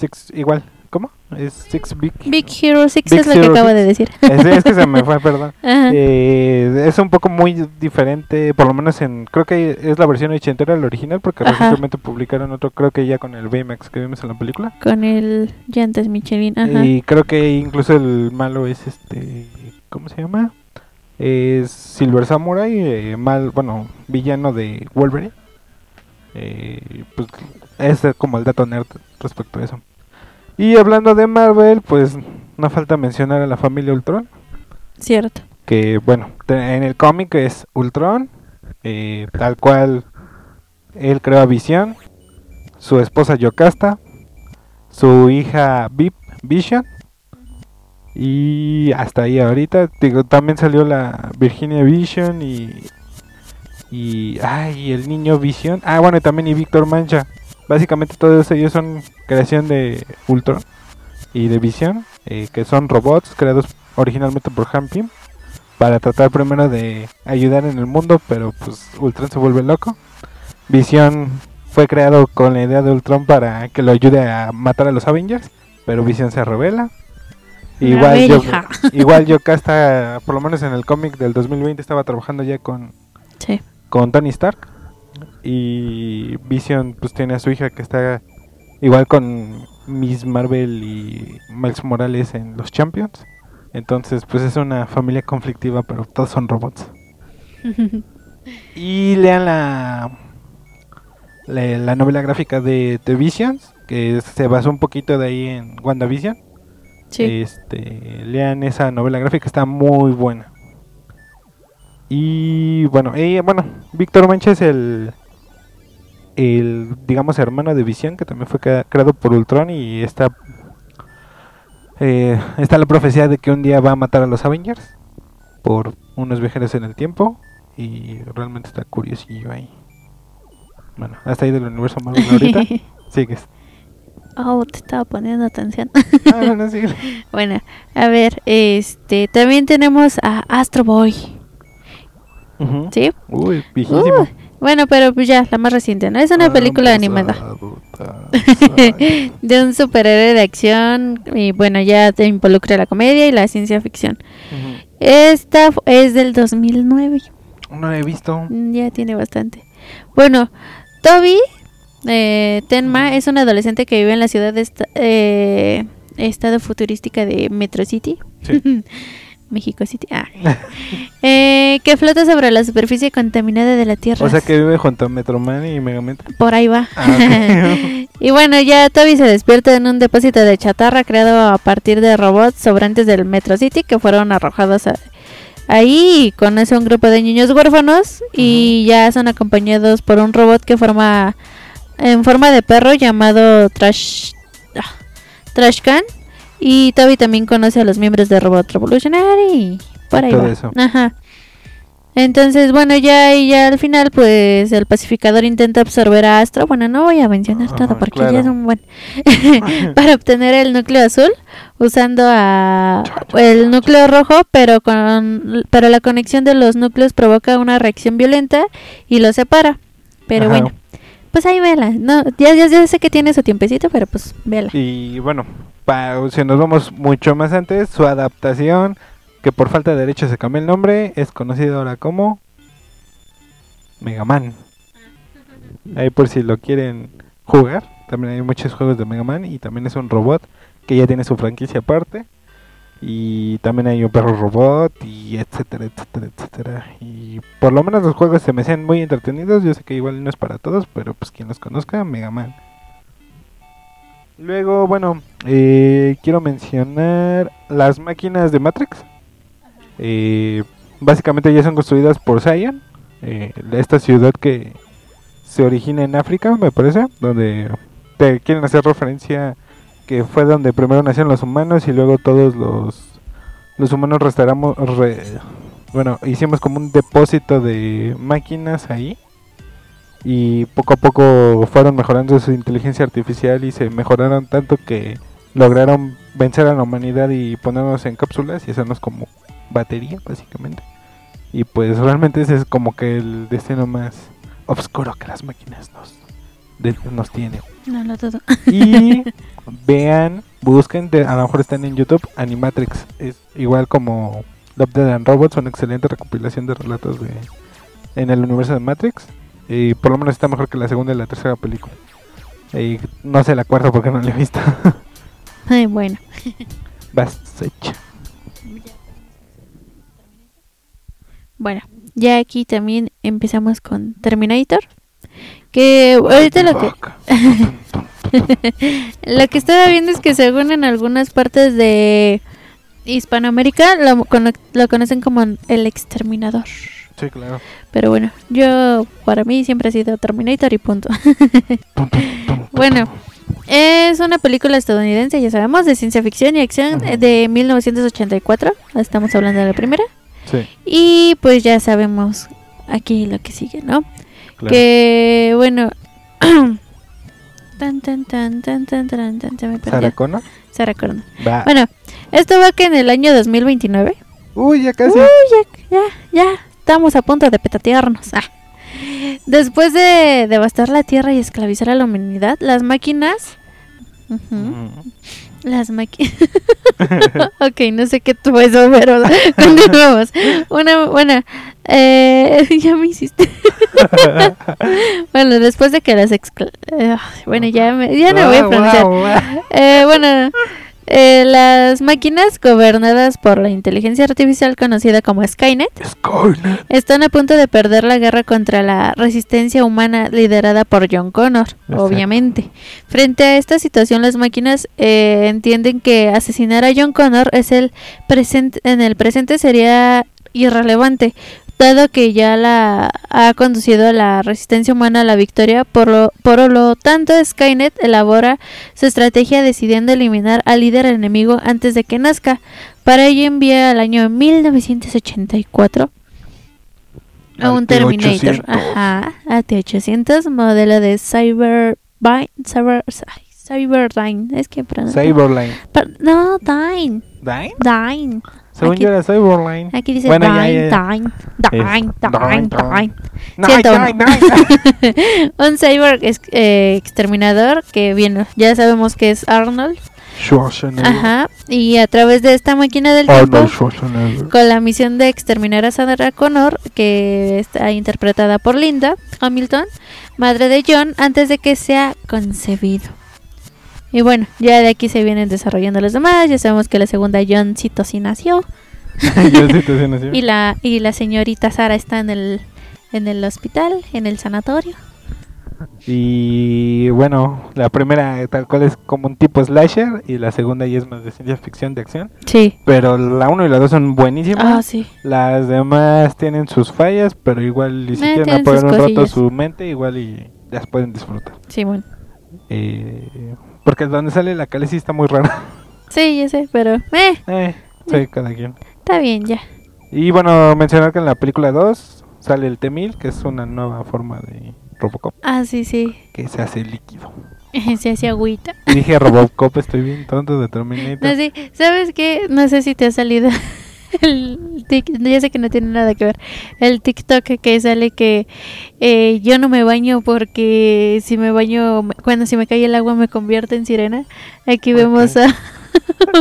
Six. Igual. ¿Cómo? Es Six Big. Big Hero 6 Big es lo que Hero acabo Six. de decir. Es, es que se me fue, perdón. [LAUGHS] Eh, es un poco muy diferente, por lo menos en, creo que es la versión ochentera del original, porque Ajá. recientemente publicaron otro, creo que ya con el Baymax que vimos en la película. Con el llantas Michelin. Ajá. Y creo que incluso el malo es este, ¿cómo se llama? Es Silver Samurai, eh, mal, bueno, villano de Wolverine. Eh, pues ese es como el dato nerd respecto a eso. Y hablando de Marvel, pues no falta mencionar a la familia Ultron. Cierto. Que bueno, en el cómic es Ultron, eh, tal cual él creó a Visión, su esposa Yocasta, su hija Vip Vision y hasta ahí ahorita. Digo, también salió la Virginia Vision y y ay, el niño Vision. Ah, bueno, y también y Víctor Mancha. Básicamente todos ellos son creación de Ultron y de Vision, eh, que son robots creados originalmente por Han Pym para tratar primero de ayudar en el mundo, pero pues Ultron se vuelve loco. Vision fue creado con la idea de Ultron para que lo ayude a matar a los Avengers, pero Vision se revela. Igual yo, [LAUGHS] igual Yocasta, por lo menos en el cómic del 2020 estaba trabajando ya con Sí. con Tony Stark y Vision pues tiene a su hija que está igual con Miss Marvel y Miles Morales en los Champions. Entonces pues es una familia conflictiva pero todos son robots. [LAUGHS] Y lean la la, la novela gráfica de The Visions que se basó un poquito de ahí en WandaVision. sí. Este, lean esa novela gráfica, está muy buena. Y bueno, eh, bueno, Víctor Mancha es el, el, digamos, hermano de Visión, que también fue crea- creado por Ultron y está, eh, está la profecía de que un día va a matar a los Avengers por unos viajeros en el tiempo y realmente está curiosillo ahí. Bueno, hasta ahí del universo Marvel ahorita. [LAUGHS] Sigues. oh, te estaba poniendo atención. Ah, no, no, sigue. [LAUGHS] bueno, a ver, este, también tenemos a Astro Boy, Ujú. ¿sí? Uy, viejísimo. Uh, bueno, pero pues ya, la más reciente, ¿no? Es una película animada [LAUGHS] de un superhéroe de acción y bueno, ya te involucra la comedia y la ciencia ficción. Ujú. Esta fu- es del 2009, No la he visto. mm, ya tiene bastante. Bueno, Toby eh, Tenma es un adolescente que vive en la ciudad de esta- eh, estado futurística de Metro City. Sí. [LAUGHS] México City. Ah. [LAUGHS] Eh, que flota sobre la superficie contaminada de la Tierra. O sea que vive junto a Metroman y Megamente. Por ahí va. Ah, [LAUGHS] y bueno, ya Toby se despierta en un depósito de chatarra creado a partir de robots sobrantes del Metro City que fueron arrojados a- ahí y conoce un grupo de niños huérfanos y ya son acompañados por un robot que forma en forma de perro llamado Trash ah, Trashcan y Toby también conoce a los miembros de Robot Revolutionary por ahí Todo va. eso. Ajá. Entonces, bueno, ya y ya al final, pues el pacificador intenta absorber a Astro. Bueno, no voy a mencionar todo porque claro. ya es un buen. [LAUGHS] [LAUGHS] para obtener el núcleo azul, usando a el núcleo rojo, pero con pero la conexión de los núcleos provoca una reacción violenta y lo separa. Pero Ajá. bueno, pues ahí vela. No, ya, ya, ya sé que tiene su tiempecito, pero pues vela. Y bueno, pa- si nos vamos mucho más antes, su adaptación, que por falta de derechos se cambió el nombre, es conocido ahora como Mega Man. [LAUGHS] Ahí por si lo quieren jugar, también hay muchos juegos de Mega Man y también es un robot que ya tiene su franquicia aparte. Y también hay un perro robot y etcétera, etcétera, etcétera. Y por lo menos los juegos se me hacen muy entretenidos. Yo sé que igual no es para todos, pero pues quien los conozca, Mega Man. Luego, bueno, eh, quiero mencionar las máquinas de Matrix. Eh, básicamente ya son construidas por Zion, eh, esta ciudad que se origina en África, me parece, donde te quieren hacer referencia que fue donde primero nacieron los humanos y luego todos los los humanos restauramos, re- bueno, hicimos como un depósito de máquinas ahí y poco a poco fueron mejorando su inteligencia artificial y se mejoraron tanto que lograron vencer a la humanidad y ponernos en cápsulas y hacernos como batería básicamente y pues realmente ese es como que el destino más oscuro que las máquinas nos de- nos tienen No lo dudo. y [LAUGHS] vean, busquen, de- a lo mejor están en YouTube, Animatrix. Es igual como Love, Dead and Robots, una excelente recopilación de relatos de en el universo de Matrix. Y por lo menos está mejor que la segunda y la tercera película. Y no sé la cuarta porque no la he visto. [LAUGHS] Ay, bueno. [LAUGHS] Vas hecha. Bueno, ya aquí también empezamos con Terminator. Que ahorita lo que, [LAUGHS] lo que estaba viendo es que según en algunas partes de Hispanoamérica lo, lo conocen como el exterminador. Sí, claro. Pero bueno, yo para mí siempre ha sido Terminator y punto. bueno, es una película estadounidense, ya sabemos, de ciencia ficción y acción Ujú. de 1984. Estamos hablando de la primera. Sí, Y pues ya sabemos aquí lo que sigue, ¿no? claro. Que bueno. [CLEARS THROAT] tan tan tan tan tan tan tan se me Connor. Connor. Va. Bueno, esto va que en el año 2029. Uy, ya casi. Uy, ya, ya, ya estamos a punto de petatearnos. Ah. Después de devastar la Tierra y esclavizar a la humanidad, las máquinas... Mm. Las máquinas... [LAUGHS] ok, no sé qué tuvo eso, pero [LAUGHS] continuamos. Una buena... Eh, [LAUGHS] ya me hiciste... bueno, después de que las... excla- eh, bueno, ya, me, ya no voy a Guau, pronunciar. Eh, bueno, eh, las máquinas gobernadas por la inteligencia artificial conocida como Skynet Skynet. están a punto de perder la guerra contra la resistencia humana liderada por John Connor, Exacto. obviamente. Frente a esta situación, las máquinas eh, entienden que asesinar a John Connor es el presente, en el presente sería irrelevante, dado que ya la ha conducido a la resistencia humana a la victoria, por lo, por lo tanto Skynet elabora su estrategia decidiendo eliminar al líder enemigo antes de que nazca. Para ello envía al año 1984 a un Terminator, T-800. ajá, a T800, modelo de Cyber, Cyber, Cyberdyne, es que Cyberline. no, Dyne, ¿Dine? Dyne. Según Aquí- yo era. Aquí dice Bueno, Es ay, uno. ay, ay. un cyber ex- eh, exterminador que bien, ya sabemos que es Arnold. Schwarzenegger. Ajá. Y a través de esta máquina del tiempo, con la misión de exterminar a Sarah Connor, que está interpretada por Linda Hamilton, madre de John, antes de que sea concebido. Y bueno, ya de aquí se vienen desarrollando los demás. Ya sabemos que la segunda Johncito sí nació. [LAUGHS] Yo sí así. Y la, y la señorita Sara está en el, en el hospital, en el sanatorio. Y bueno, la primera tal cual es como un tipo slasher y la segunda ya es más de ciencia ficción de acción. Sí. Pero la 1 y la 2 son buenísimas. Ah, sí. Las demás tienen sus fallas, pero igual y si Eh, quieren sus un rato cosillas. su mente, igual y las pueden disfrutar. Sí, bueno. Eh, porque donde sale la sí está muy rara. [LAUGHS] Sí, ya sé, pero... Eh, eh, sí, cada quien. está bien, ya. Y bueno, mencionar que en la película 2 sale el T-1000, que es una nueva forma de Robocop, Ah, sí, sí. que se hace líquido. [LAUGHS] Se hacía agüita. Y dije Robocop, estoy bien tonto de Terminator. No sé, ¿sabes qué? No sé si te ha salido [LAUGHS] el tic- ya sé que no tiene nada que ver. El TikTok que sale que eh, yo no me baño porque si me baño, cuando se me cae el agua me convierte en sirena. Aquí vemos a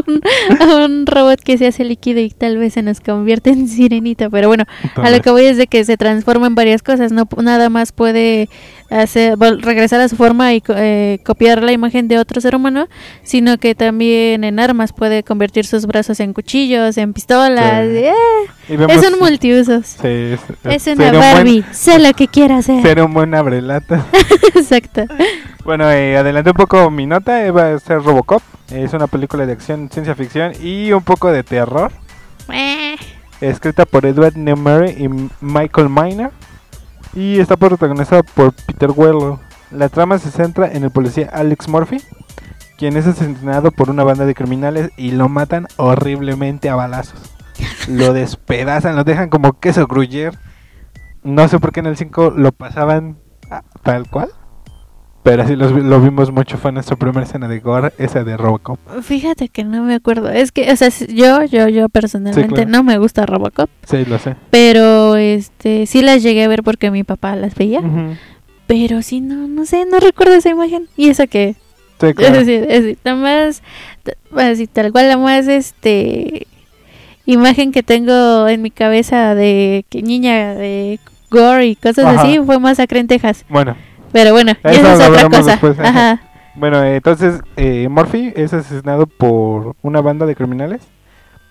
un, [LAUGHS] a un robot que se hace líquido y tal vez se nos convierte en sirenita. Pero bueno, a lo que voy es de que se transforma en varias cosas. No nada más puede hacer regresar a su forma y eh, copiar la imagen de otro ser humano, sino que también en armas puede convertir sus brazos en cuchillos, en pistolas. Sí. ¡eh! Vemos- Es un multiusos. Sí, es, Es una un buen- Barbie. Sé lo que quiera hacer. Ser un buen abrelata. [LAUGHS] Exacto. bueno, eh, adelanté un poco mi nota. eh, Va a ser Robocop. Es una película de acción, ciencia ficción y un poco de terror. Eh, Escrita por Edward Newmary y Michael Miner. Y está protagonizada por Peter Weller. La trama se centra en el policía Alex Murphy, quien es asesinado por una banda de criminales y lo matan horriblemente a balazos. Lo despedazan, lo dejan como queso gruyer. No sé por qué en el 5 lo pasaban tal cual. Pero así los lo vimos mucho. Fue nuestra primera escena de gore, esa de Robocop. fíjate que no me acuerdo. Es que, o sea, yo, yo, yo personalmente claro. no me gusta Robocop. Sí, lo sé. Pero este sí las llegué a ver porque mi papá las veía. Pero sí, no, no sé, no recuerdo esa imagen. Y esa que, Sí, es claro. decir, es decir, la más, así, tal cual la más, este, imagen que tengo en mi cabeza de que niña de gore y cosas Ajá. así fue Masacre en Texas. Bueno, Pero bueno, Eso esa es otra cosa. después, ajá. Ajá. Bueno, entonces eh, Murphy es asesinado por una banda de criminales,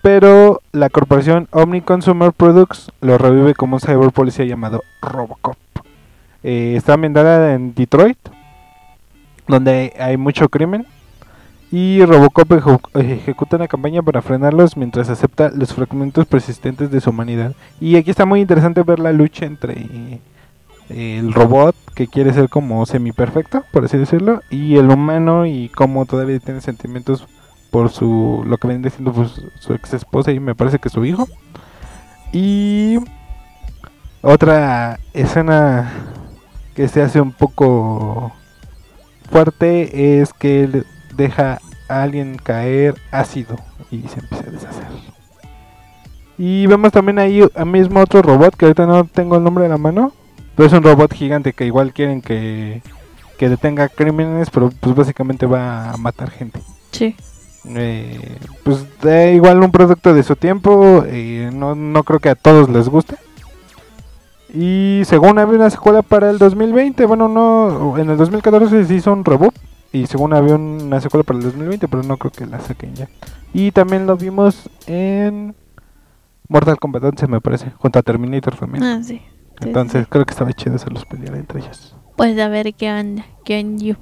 pero la corporación Omni Consumer Products lo revive como un cyber policía llamado Robocop. Eh, está ambientada en Detroit, donde hay mucho crimen. Y Robocop ejecuta una campaña para frenarlos mientras acepta los fragmentos persistentes de su humanidad. Y aquí está muy interesante ver la lucha entre eh, el robot que quiere ser como semi perfecto, por así decirlo, y el humano y cómo todavía tiene sentimientos por su lo que viene siendo pues, su ex esposa y me parece que su hijo. Y otra escena que se hace un poco fuerte es que él deja a alguien caer ácido y se empieza a deshacer. Y vemos también ahí mismo otro robot que ahorita no tengo el nombre de la mano, pero es un robot gigante que igual quieren que, que detenga crímenes, pero pues básicamente va a matar gente. Sí. Eh, pues da igual un producto de su tiempo, eh, no, no creo que a todos les guste. Y según había una secuela para el 2020, bueno, no, en el 2014 se hizo un reboot. Y según había una secuela para el 2020, pero no creo que la saquen ya. Y también lo vimos en Mortal Kombat 11, me parece, junto a Terminator también. Ah, sí. Entonces creo que estaba chido hacerlos pelear entre ellos. Pues a ver qué onda, qué onda.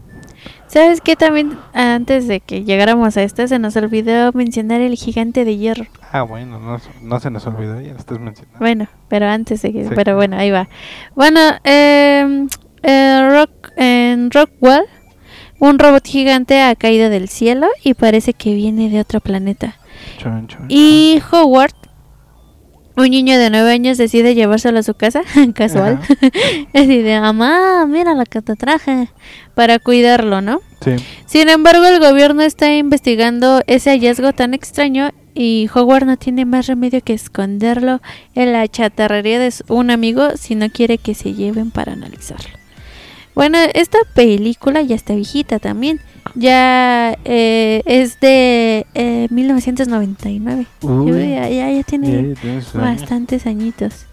¿Sabes qué? También antes de que llegáramos a esto se nos olvidó mencionar el gigante de hierro. Ah, bueno, no, no se nos olvidó, ya lo estás mencionando. Bueno, pero antes de que... Sí. Pero bueno, ahí va. Bueno, eh, eh, rock, en Rockwell, un robot gigante ha caído del cielo y parece que viene de otro planeta. Chon, chon, Y Howard, un niño de nueve años, decide llevárselo a su casa, [LAUGHS] casual. Ajá. [LAUGHS] Así de, mamá, mira lo que te traje, para cuidarlo, ¿no? Sí. Sin embargo, el gobierno está investigando ese hallazgo tan extraño y Howard no tiene más remedio que esconderlo en la chatarrería de un amigo si no quiere que se lleven para analizarlo. Bueno, esta película ya está viejita también. Ya eh, es de eh, 1999. Uy. Ya, ya, ya tiene bastantes añitos.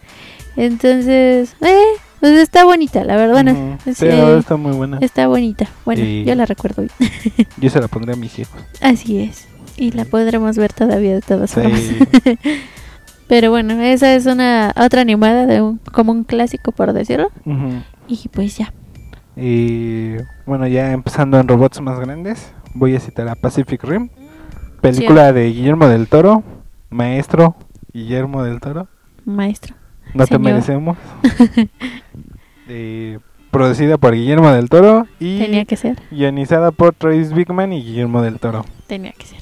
Entonces, eh, pues está bonita, la verdad. no- Ujú. es, Sí, la eh, está muy buena. Está bonita. Bueno, Y- yo la recuerdo bien. [LAUGHS] Yo se la pondré a mis hijos. Así es. Y la podremos ver todavía de todas Sí. formas. [LAUGHS] Pero bueno, esa es una otra animada de un, como un clásico por decirlo. Y pues ya. Y bueno, ya empezando en robots más grandes, voy a citar a Pacific Rim, película de Guillermo del Toro, maestro Guillermo del Toro, Maestro. no te merecemos. [LAUGHS] Eh, producida por Guillermo del Toro y Tenía que ser. guionizada por Travis Bickman y Guillermo del Toro. Tenía que ser.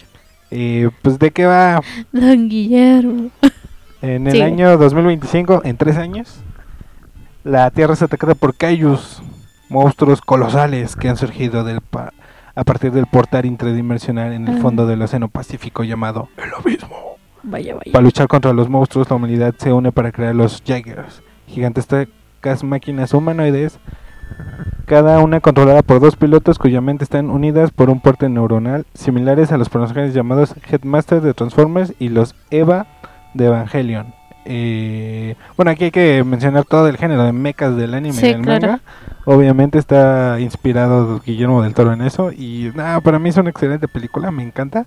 Eh, pues de qué va Don Guillermo. en el Sigue. año 2025, en tres años, la Tierra es atacada por Kaijus, monstruos colosales que han surgido del pa- a partir del portal interdimensional en el fondo del Océano Pacífico llamado el Abismo. Vaya, vaya. Para luchar contra los monstruos, la humanidad se une para crear los Jaggers, gigantescas máquinas humanoides, cada una controlada por dos pilotos cuya mente están unidas por un puente neuronal, similares a los personajes llamados Headmaster de Transformers y los Eva de Evangelion. Eh, bueno, aquí hay que mencionar todo el género de mechas del anime Sí, y del claro. manga. Obviamente está inspirado Guillermo del Toro en eso y nada, para mí es una excelente película, me encanta.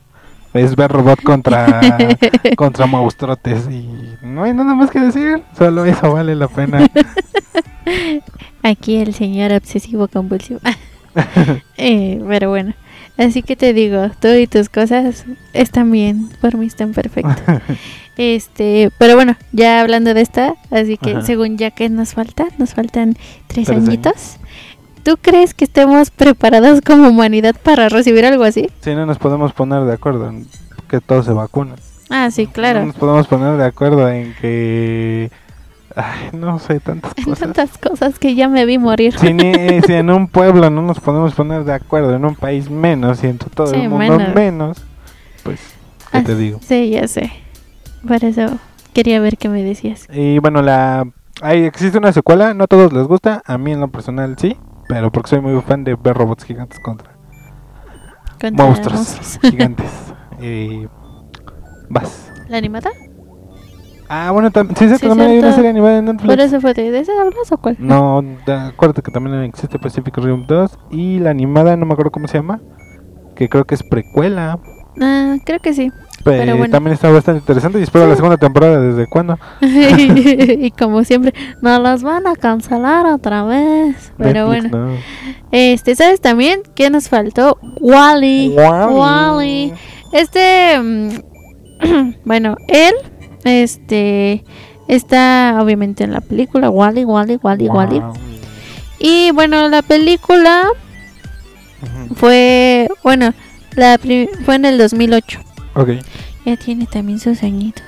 Es ver robot contra [LAUGHS] contra monstruotes y no hay nada más que decir, solo eso vale la pena. [LAUGHS] Aquí el señor obsesivo compulsivo. [LAUGHS] Eh, pero bueno. Así que te digo, tú y tus cosas están bien, por mí están perfectas. [LAUGHS] Este, pero bueno, ya hablando de esta, así que Ajá. según ya que nos falta, nos faltan tres, Tres añitos. ¿Tú crees que estemos preparados como humanidad para recibir algo así? Si no nos podemos poner de acuerdo en que todos se vacunan. Ah, sí, No claro. nos podemos poner de acuerdo en que ay, no sé tantas [LAUGHS] cosas. tantas cosas que ya me vi morir. Si, ni- [LAUGHS] si en un pueblo no nos podemos poner de acuerdo, en un país menos y en todo Sí, el mundo menos. menos, pues, ¿qué Ah, te digo? Sí, ya sé. Por eso quería ver qué me decías. Y bueno, la hay, existe una secuela, no a todos les gusta, a mí en lo personal sí, pero porque soy muy fan de ver robots gigantes contra Contra monstruos monstruos. gigantes. [LAUGHS] Y vas. ¿La animada? Ah, bueno, tam- sí, Sí, también hay una serie animada en Netflix. Por eso fue de, ¿de esa hablas o cuál? No, da- acuérdate que también existe Pacific Rim 2 y la animada, no me acuerdo cómo se llama, que creo que es precuela. Ah, creo que sí. Pero Pero bueno. también está bastante interesante y espero la segunda temporada. ¿Desde cuándo? [LAUGHS] y como siempre, nos las van a cancelar otra vez. Pero Netflix, bueno, no. este, ¿sabes también qué nos faltó? Wally. Wall-E. Wall-E. Este, mm, [CLEARS THROAT] bueno, él, este, está obviamente en la película Wally, Wally, Wally, Wally. Wow. Y bueno, la película fue, bueno, la fue en el 2008. Ok. Ya tiene también sus añitos.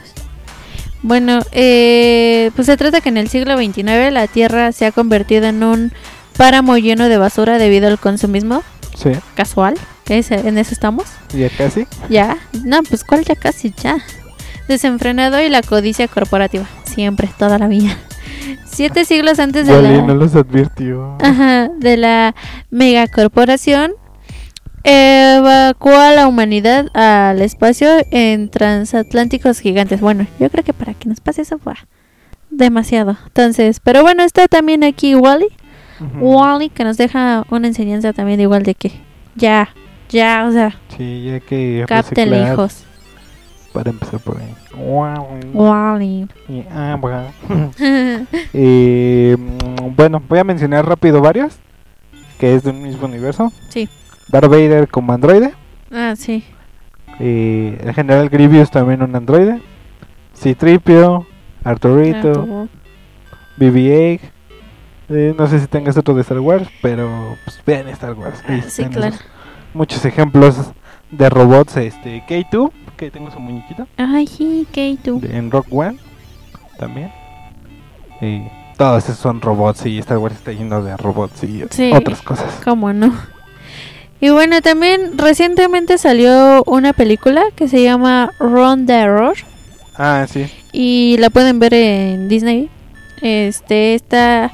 Bueno, eh, pues se trata que en el siglo XXIX la Tierra se ha convertido en un páramo lleno de basura debido al consumismo Sí, casual. Ese- en eso estamos. ya casi. Ya. No, pues cuál ya casi ya. Desenfrenado y la codicia corporativa. Siempre, toda la vida. [LAUGHS] Siete siglos antes de la... no los advirtió. Ajá, de la megacorporación evacuó a la humanidad al espacio en transatlánticos gigantes. Bueno, yo creo que para que nos pase eso fue demasiado. Entonces, pero bueno, está también aquí Wally. Wally que nos deja una enseñanza también igual de que ya, ya, o sea, Sí, ya que capten hijos. Para empezar por ahí. Wow. Wally. Y. Eh, [LAUGHS] [LAUGHS] mm, bueno, voy a mencionar rápido varios. Que es de un mismo universo. Sí. Darth Vader como androide. ah, sí. Eh, el general Grievous también un androide. Citripio. Arturito. Arturo. BB-8. Eh, no sé si tengas otro de Star Wars, pero pues vean Star Wars. Ah, Sí, claro. Muchos ejemplos de robots. Este K2, que tengo su muñequito. Ay, sí, K2. de- en Rock One también. Y todos esos son robots y Star Wars está lleno de robots y Sí. otras cosas. ¿Cómo no? Y bueno, también recientemente salió una película que se llama Run the Error Ah, sí. y la pueden ver en Disney. Este está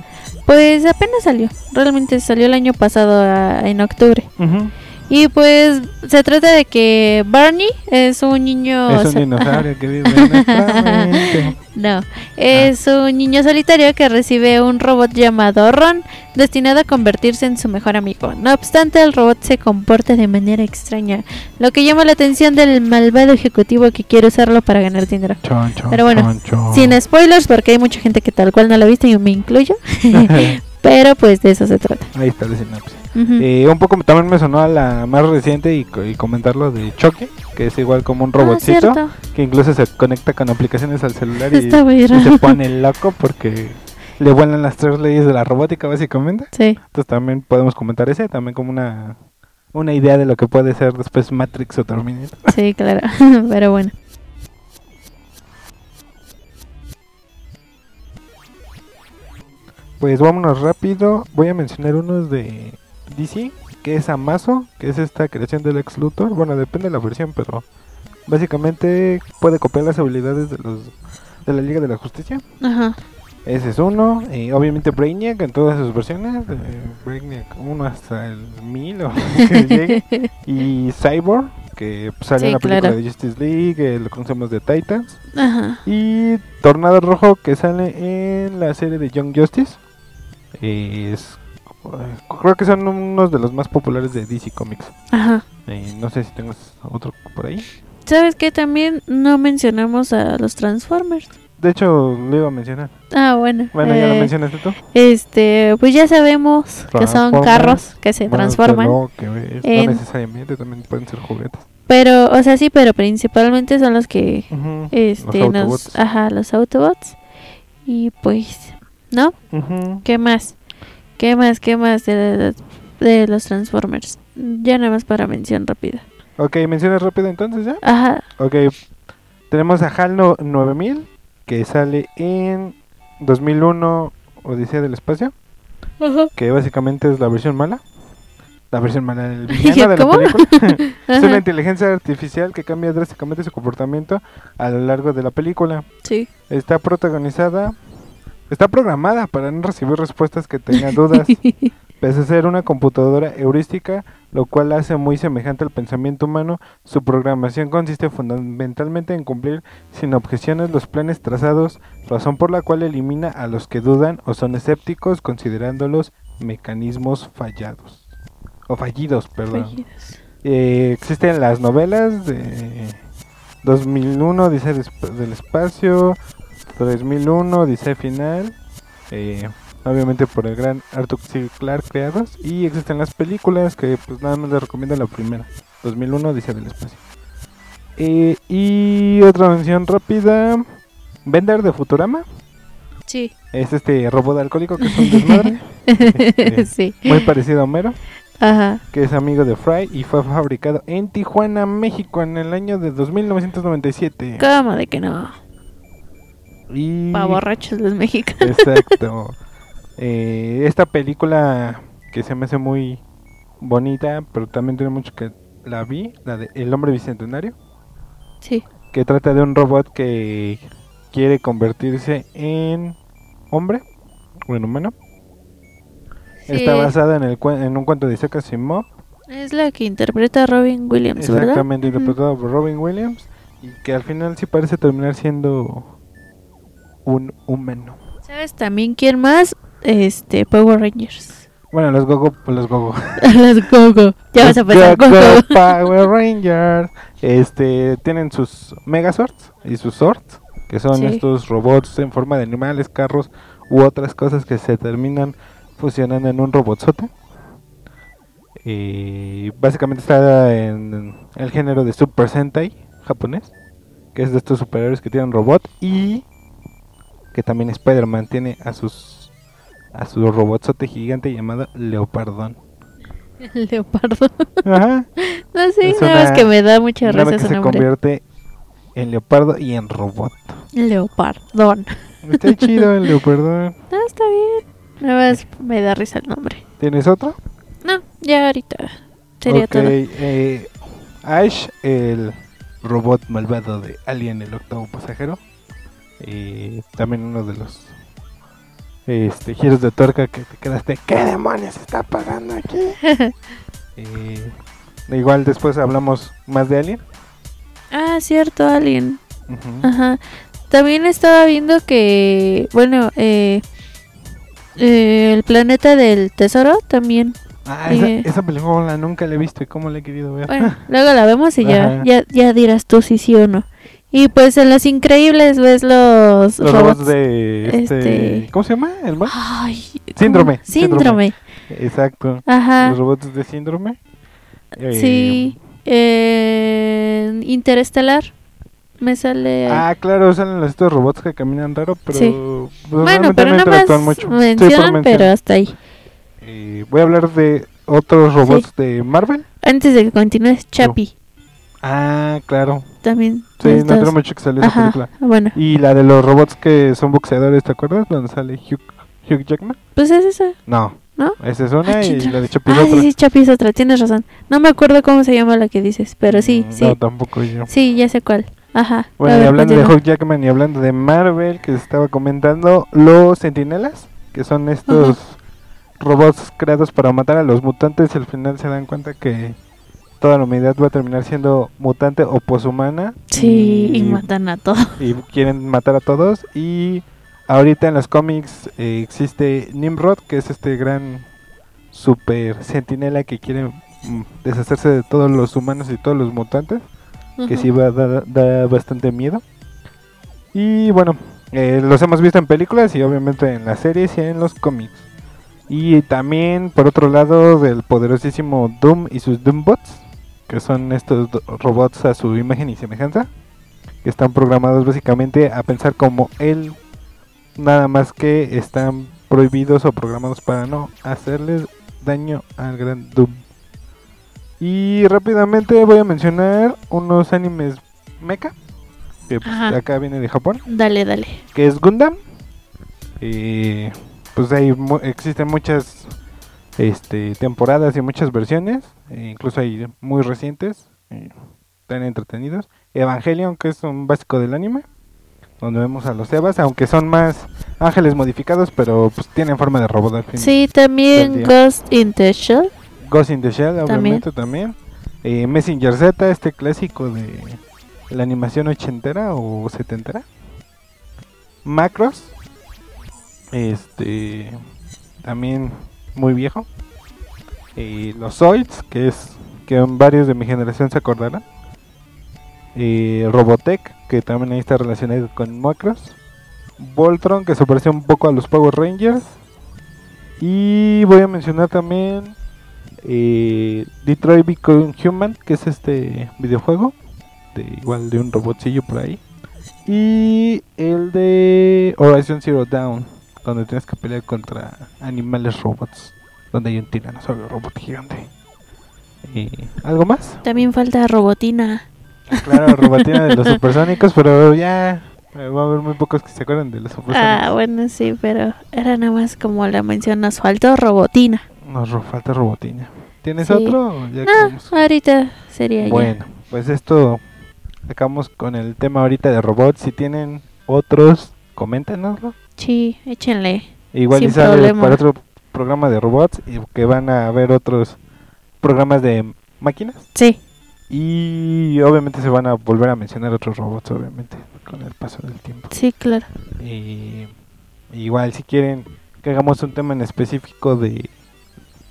pues apenas salió. Realmente salió el año pasado a- en octubre. Ujú. Y pues se trata de que Barney es un niño Es un dinosaurio que vive en [LAUGHS] nuestra mente. No, es un niño solitario que recibe un robot llamado Ron, destinado a convertirse en su mejor amigo. No obstante, el robot se comporta de manera extraña, lo que llama la atención del malvado ejecutivo que quiere usarlo para ganar dinero. Chon, chon, Pero bueno, chon. Sin spoilers, porque hay mucha gente que tal cual no lo ha visto y me incluyo. [LAUGHS] Pero pues de eso se trata. Ahí está la sinopsis. Ujú. Eh, un poco también me sonó a la más reciente y, co- y comentarlo de Chucky, que es igual como un Ah, robotcito que incluso se conecta con aplicaciones al celular y, se pone loco porque le vuelan las tres leyes de la robótica básicamente. Sí, Entonces también podemos comentar ese, también como una, una idea de lo que puede ser después Matrix o Terminator. sí, claro. [LAUGHS] Pero bueno. Pues vámonos rápido, voy a mencionar unos de DC, que es Amazo, que es esta creación del ex Luthor. Bueno, depende de la versión, pero básicamente puede copiar las habilidades de los de la Liga de la Justicia. Ajá. Ese es uno, y obviamente Brainiac en todas sus versiones, de Brainiac 1 hasta el 1000 o [LAUGHS] que llegue. [LAUGHS] y Cyborg, que sale Sí, en la película claro. de Justice League, eh, lo conocemos de Titans. Ajá. Y Tornado Rojo, que sale en la serie de Young Justice. Eh, es, creo que son unos de los más populares de DC Comics. Ajá. Eh, no sé si tengas otro por ahí. ¿Sabes qué? También no mencionamos a los Transformers. De hecho, lo iba a mencionar. Ah, bueno. Bueno, ya lo eh, mencionaste tú. Este, pues ya sabemos que son carros que se Bueno, transforman. pero que en- No necesariamente, también pueden ser juguetes. Pero, o sea, sí, pero principalmente son los que, Ujú, este, los nos, ajá, los Autobots. Y pues, ¿no? ¿Qué más? ¿Qué más? ¿Qué más de, de- de los Transformers? Ya nada más para mención rápida. Ok, menciones rápido entonces ya. Ajá. Ok, tenemos a HAL no- 9000, que sale en 2001 Odisea del Espacio. que básicamente es la versión mala. La versión mala del [LAUGHS] villano de la película. [LAUGHS] [LAUGHS] es una inteligencia artificial que cambia drásticamente su comportamiento a lo largo de la película. Sí. Está protagonizada, está programada para no recibir respuestas que tengan dudas, [LAUGHS] pese a ser una computadora heurística, lo cual hace muy semejante al pensamiento humano. Su programación consiste fundamentalmente en cumplir sin objeciones los planes trazados, razón por la cual elimina a los que dudan o son escépticos, considerándolos mecanismos fallados. O fallidos, perdón. Fallidos. Eh, existen las novelas de 2001 dice del espacio, 3001 dice final, eh, obviamente por el gran Arthur C. Clarke creados y existen las películas que pues nada más les recomiendo la primera, 2001 dice del espacio. Eh, y otra mención rápida, Vender de Futurama. Sí. Es este robot alcohólico que es un desmadre. [LAUGHS] Este, sí. Muy parecido a Homero. Ajá. que es amigo de Fry y fue fabricado en Tijuana, México en el año de 2997. ¿Cómo de que no? Y... Pa' borrachos los mexicanos. Exacto. Eh, esta película que se me hace muy bonita, pero también tiene mucho que la vi, la de El hombre bicentenario, Sí. que trata de un robot que quiere convertirse en hombre o en humano. Está Sí. basada en, el, en un cuento de Isaac Asimov Es la que interpreta a Robin Williams, ¿verdad? Exactamente, Ujú. interpretado por Robin Williams. Y que al final sí parece terminar siendo un humano. ¿Sabes también quién más? Este, Power Rangers. Bueno, los Gogo, los Gogo. [LAUGHS] Los Gogo. Ya vas a pasar Gogo Gogo. Power [LAUGHS] Rangers. Este, tienen sus Megazords y sus Zords, que son Sí. estos robots en forma de animales, carros u otras cosas que se terminan fusionando en un robotzote. Y básicamente está en el género de Super Sentai japonés, que es de estos superhéroes que tienen robot y que también Spider-Man tiene a sus a su robotzote gigante llamado Leopardón. [LAUGHS] Leopardo. Ajá. [LAUGHS] No sé, Es nada más una que me da mucha risa su se nombre. convierte en leopardo y en robot. Leopardón. [LAUGHS] Está chido el leopardón. No, está bien. Nada más me da risa el nombre. ¿Tienes otro? No, ya ahorita sería Ok, todo. eh, Ash, el robot malvado de Alien, el octavo pasajero. Y también uno de los este, giros de tuerca que te quedaste. ¿Qué demonios está pasando aquí? [LAUGHS] Eh, igual después hablamos más de Alien. ah, cierto, Alien. Ujú. Ajá. También estaba viendo que, bueno, eh, eh, el planeta del tesoro también. Ah, esa, Eh. esa película nunca la he visto y cómo la he querido ver. Bueno, luego la vemos y ya, [LAUGHS] Ajá. ya, ya dirás tú si sí o no. Y pues en Los Increíbles ves los, Los robots de este, este- ¿Cómo se llama? ¿El mal? Ay. Síndrome, síndrome. Síndrome. Exacto. Ajá. Los robots de síndrome. Eh, Sí. En Interestelar me sale. Ah, claro, salen estos robots que caminan raro, pero Sí. pues, bueno, pero no más mucho. Sí, pero hasta ahí. Eh, voy a hablar de otros robots de Marvel. Antes de que continúes, Chappie. Ah, claro. También. Sí, no tiene mucho que salir esa película. bueno. Y la de los robots que son boxeadores, ¿te acuerdas? Donde sale Hugh, Hugh Jackman. Pues es esa, No, ¿no? esa es una Ah, y la de Chappie es Ah, otra. sí, sí, Chappie es otra, tienes razón. No me acuerdo cómo se llama la que dices, pero sí, Mm, sí. No, tampoco yo. Sí, ya sé cuál. Ajá. Bueno, A y ver, hablando de. Hugh Jackman y hablando de Marvel, que se estaba comentando, los sentinelas, que son estos robots creados para matar a los mutantes, y al final se dan cuenta que toda la humanidad va a terminar siendo mutante o poshumana. Sí, y matan a todos. y quieren matar a todos. Y ahorita en los cómics eh, existe Nimrod, que es este gran super sentinela que quiere mm, deshacerse de todos los humanos y todos los mutantes que sí va, da, da bastante miedo. Y bueno, eh, los hemos visto en películas y obviamente en las series y en los cómics. Y también, por otro lado, del poderosísimo Doom y sus Doombots, que son estos robots a su imagen y semejanza, que están programados básicamente a pensar como él, nada más que están prohibidos o programados para no hacerles daño al gran Doom. Y rápidamente voy a mencionar unos animes mecha, que pues, acá viene de Japón, Dale, dale. que es Gundam. Y pues hay mu- existen muchas este, temporadas y muchas versiones, e incluso hay muy recientes, eh, están entretenidos. Evangelion, que es un básico del anime, donde vemos a los Evas, aunque son más ángeles modificados, pero pues tienen forma de robot al fin. Sí, también. Ghost in the Shell. Ghost in the Shell, También. obviamente también. Eh, Messenger Z, este clásico de la animación ochentera o setentera. Macros, este, también muy viejo. Y los Zoids, que es que varios de mi generación se acordarán. eh, Robotech, que también está relacionado con Macross. Voltron, que se parece un poco a los Power Rangers. Y voy a mencionar también eh, Detroit Become Human, que es este videojuego. De, igual de un robotcillo por ahí. Y el de Horizon Zero Dawn, donde tienes que pelear contra animales robots. Donde hay un tiranosaurio robot gigante. ¿Y ¿Algo más? También falta Robotina. Claro, robotina de los [LAUGHS] supersónicos, pero ya eh, va a haber muy pocos que se acuerdan de los supersónicos. Ah, bueno, sí, pero era nada más como la mención, nos faltó Robotina. Nos ro- falta robotina. ¿Tienes Sí. otro? ya No, ahorita sería ya. Bueno, pues esto acabamos con el tema ahorita de robots. Si tienen otros, coméntenoslo. Sí, échenle. Igual Sin y sale problema. para otro programa de robots y que van a haber otros programas de máquinas. Sí, Y obviamente se van a volver a mencionar otros robots, obviamente, con el paso del tiempo. sí, claro. Y igual si quieren que hagamos un tema en específico de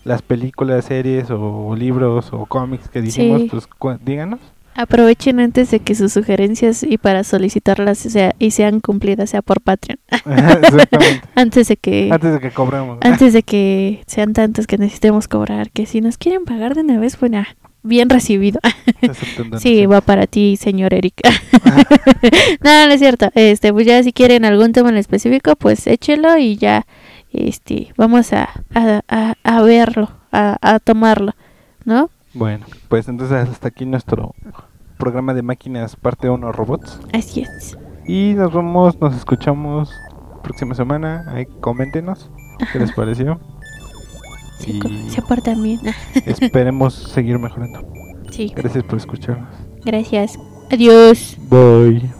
las películas, series o libros o cómics que dijimos, Sí. pues díganos. Aprovechen antes de que sus sugerencias y para solicitarlas sea, y sean cumplidas sea por Patreon. [LAUGHS] [LAUGHS] Antes de que Antes de que cobremos. antes de que sean tantos que necesitemos cobrar, que si nos quieren pagar de una vez, bueno, bien recibido. [LAUGHS] Sí, va para ti, señor Eric. no, no es cierto. Este, pues ya si quieren algún tema en específico, pues échelo y ya, este, vamos a, a, a, a verlo, a, a tomarlo, ¿no? Bueno, pues entonces hasta aquí nuestro programa de máquinas parte 1 robots. Así es. Y nos vemos, nos escuchamos próxima semana. Ahí coméntenos qué les pareció. Se, Y- co- se portan bien. [LAUGHS] Esperemos seguir mejorando. Sí, Gracias por escucharnos. gracias. Adiós. Bye.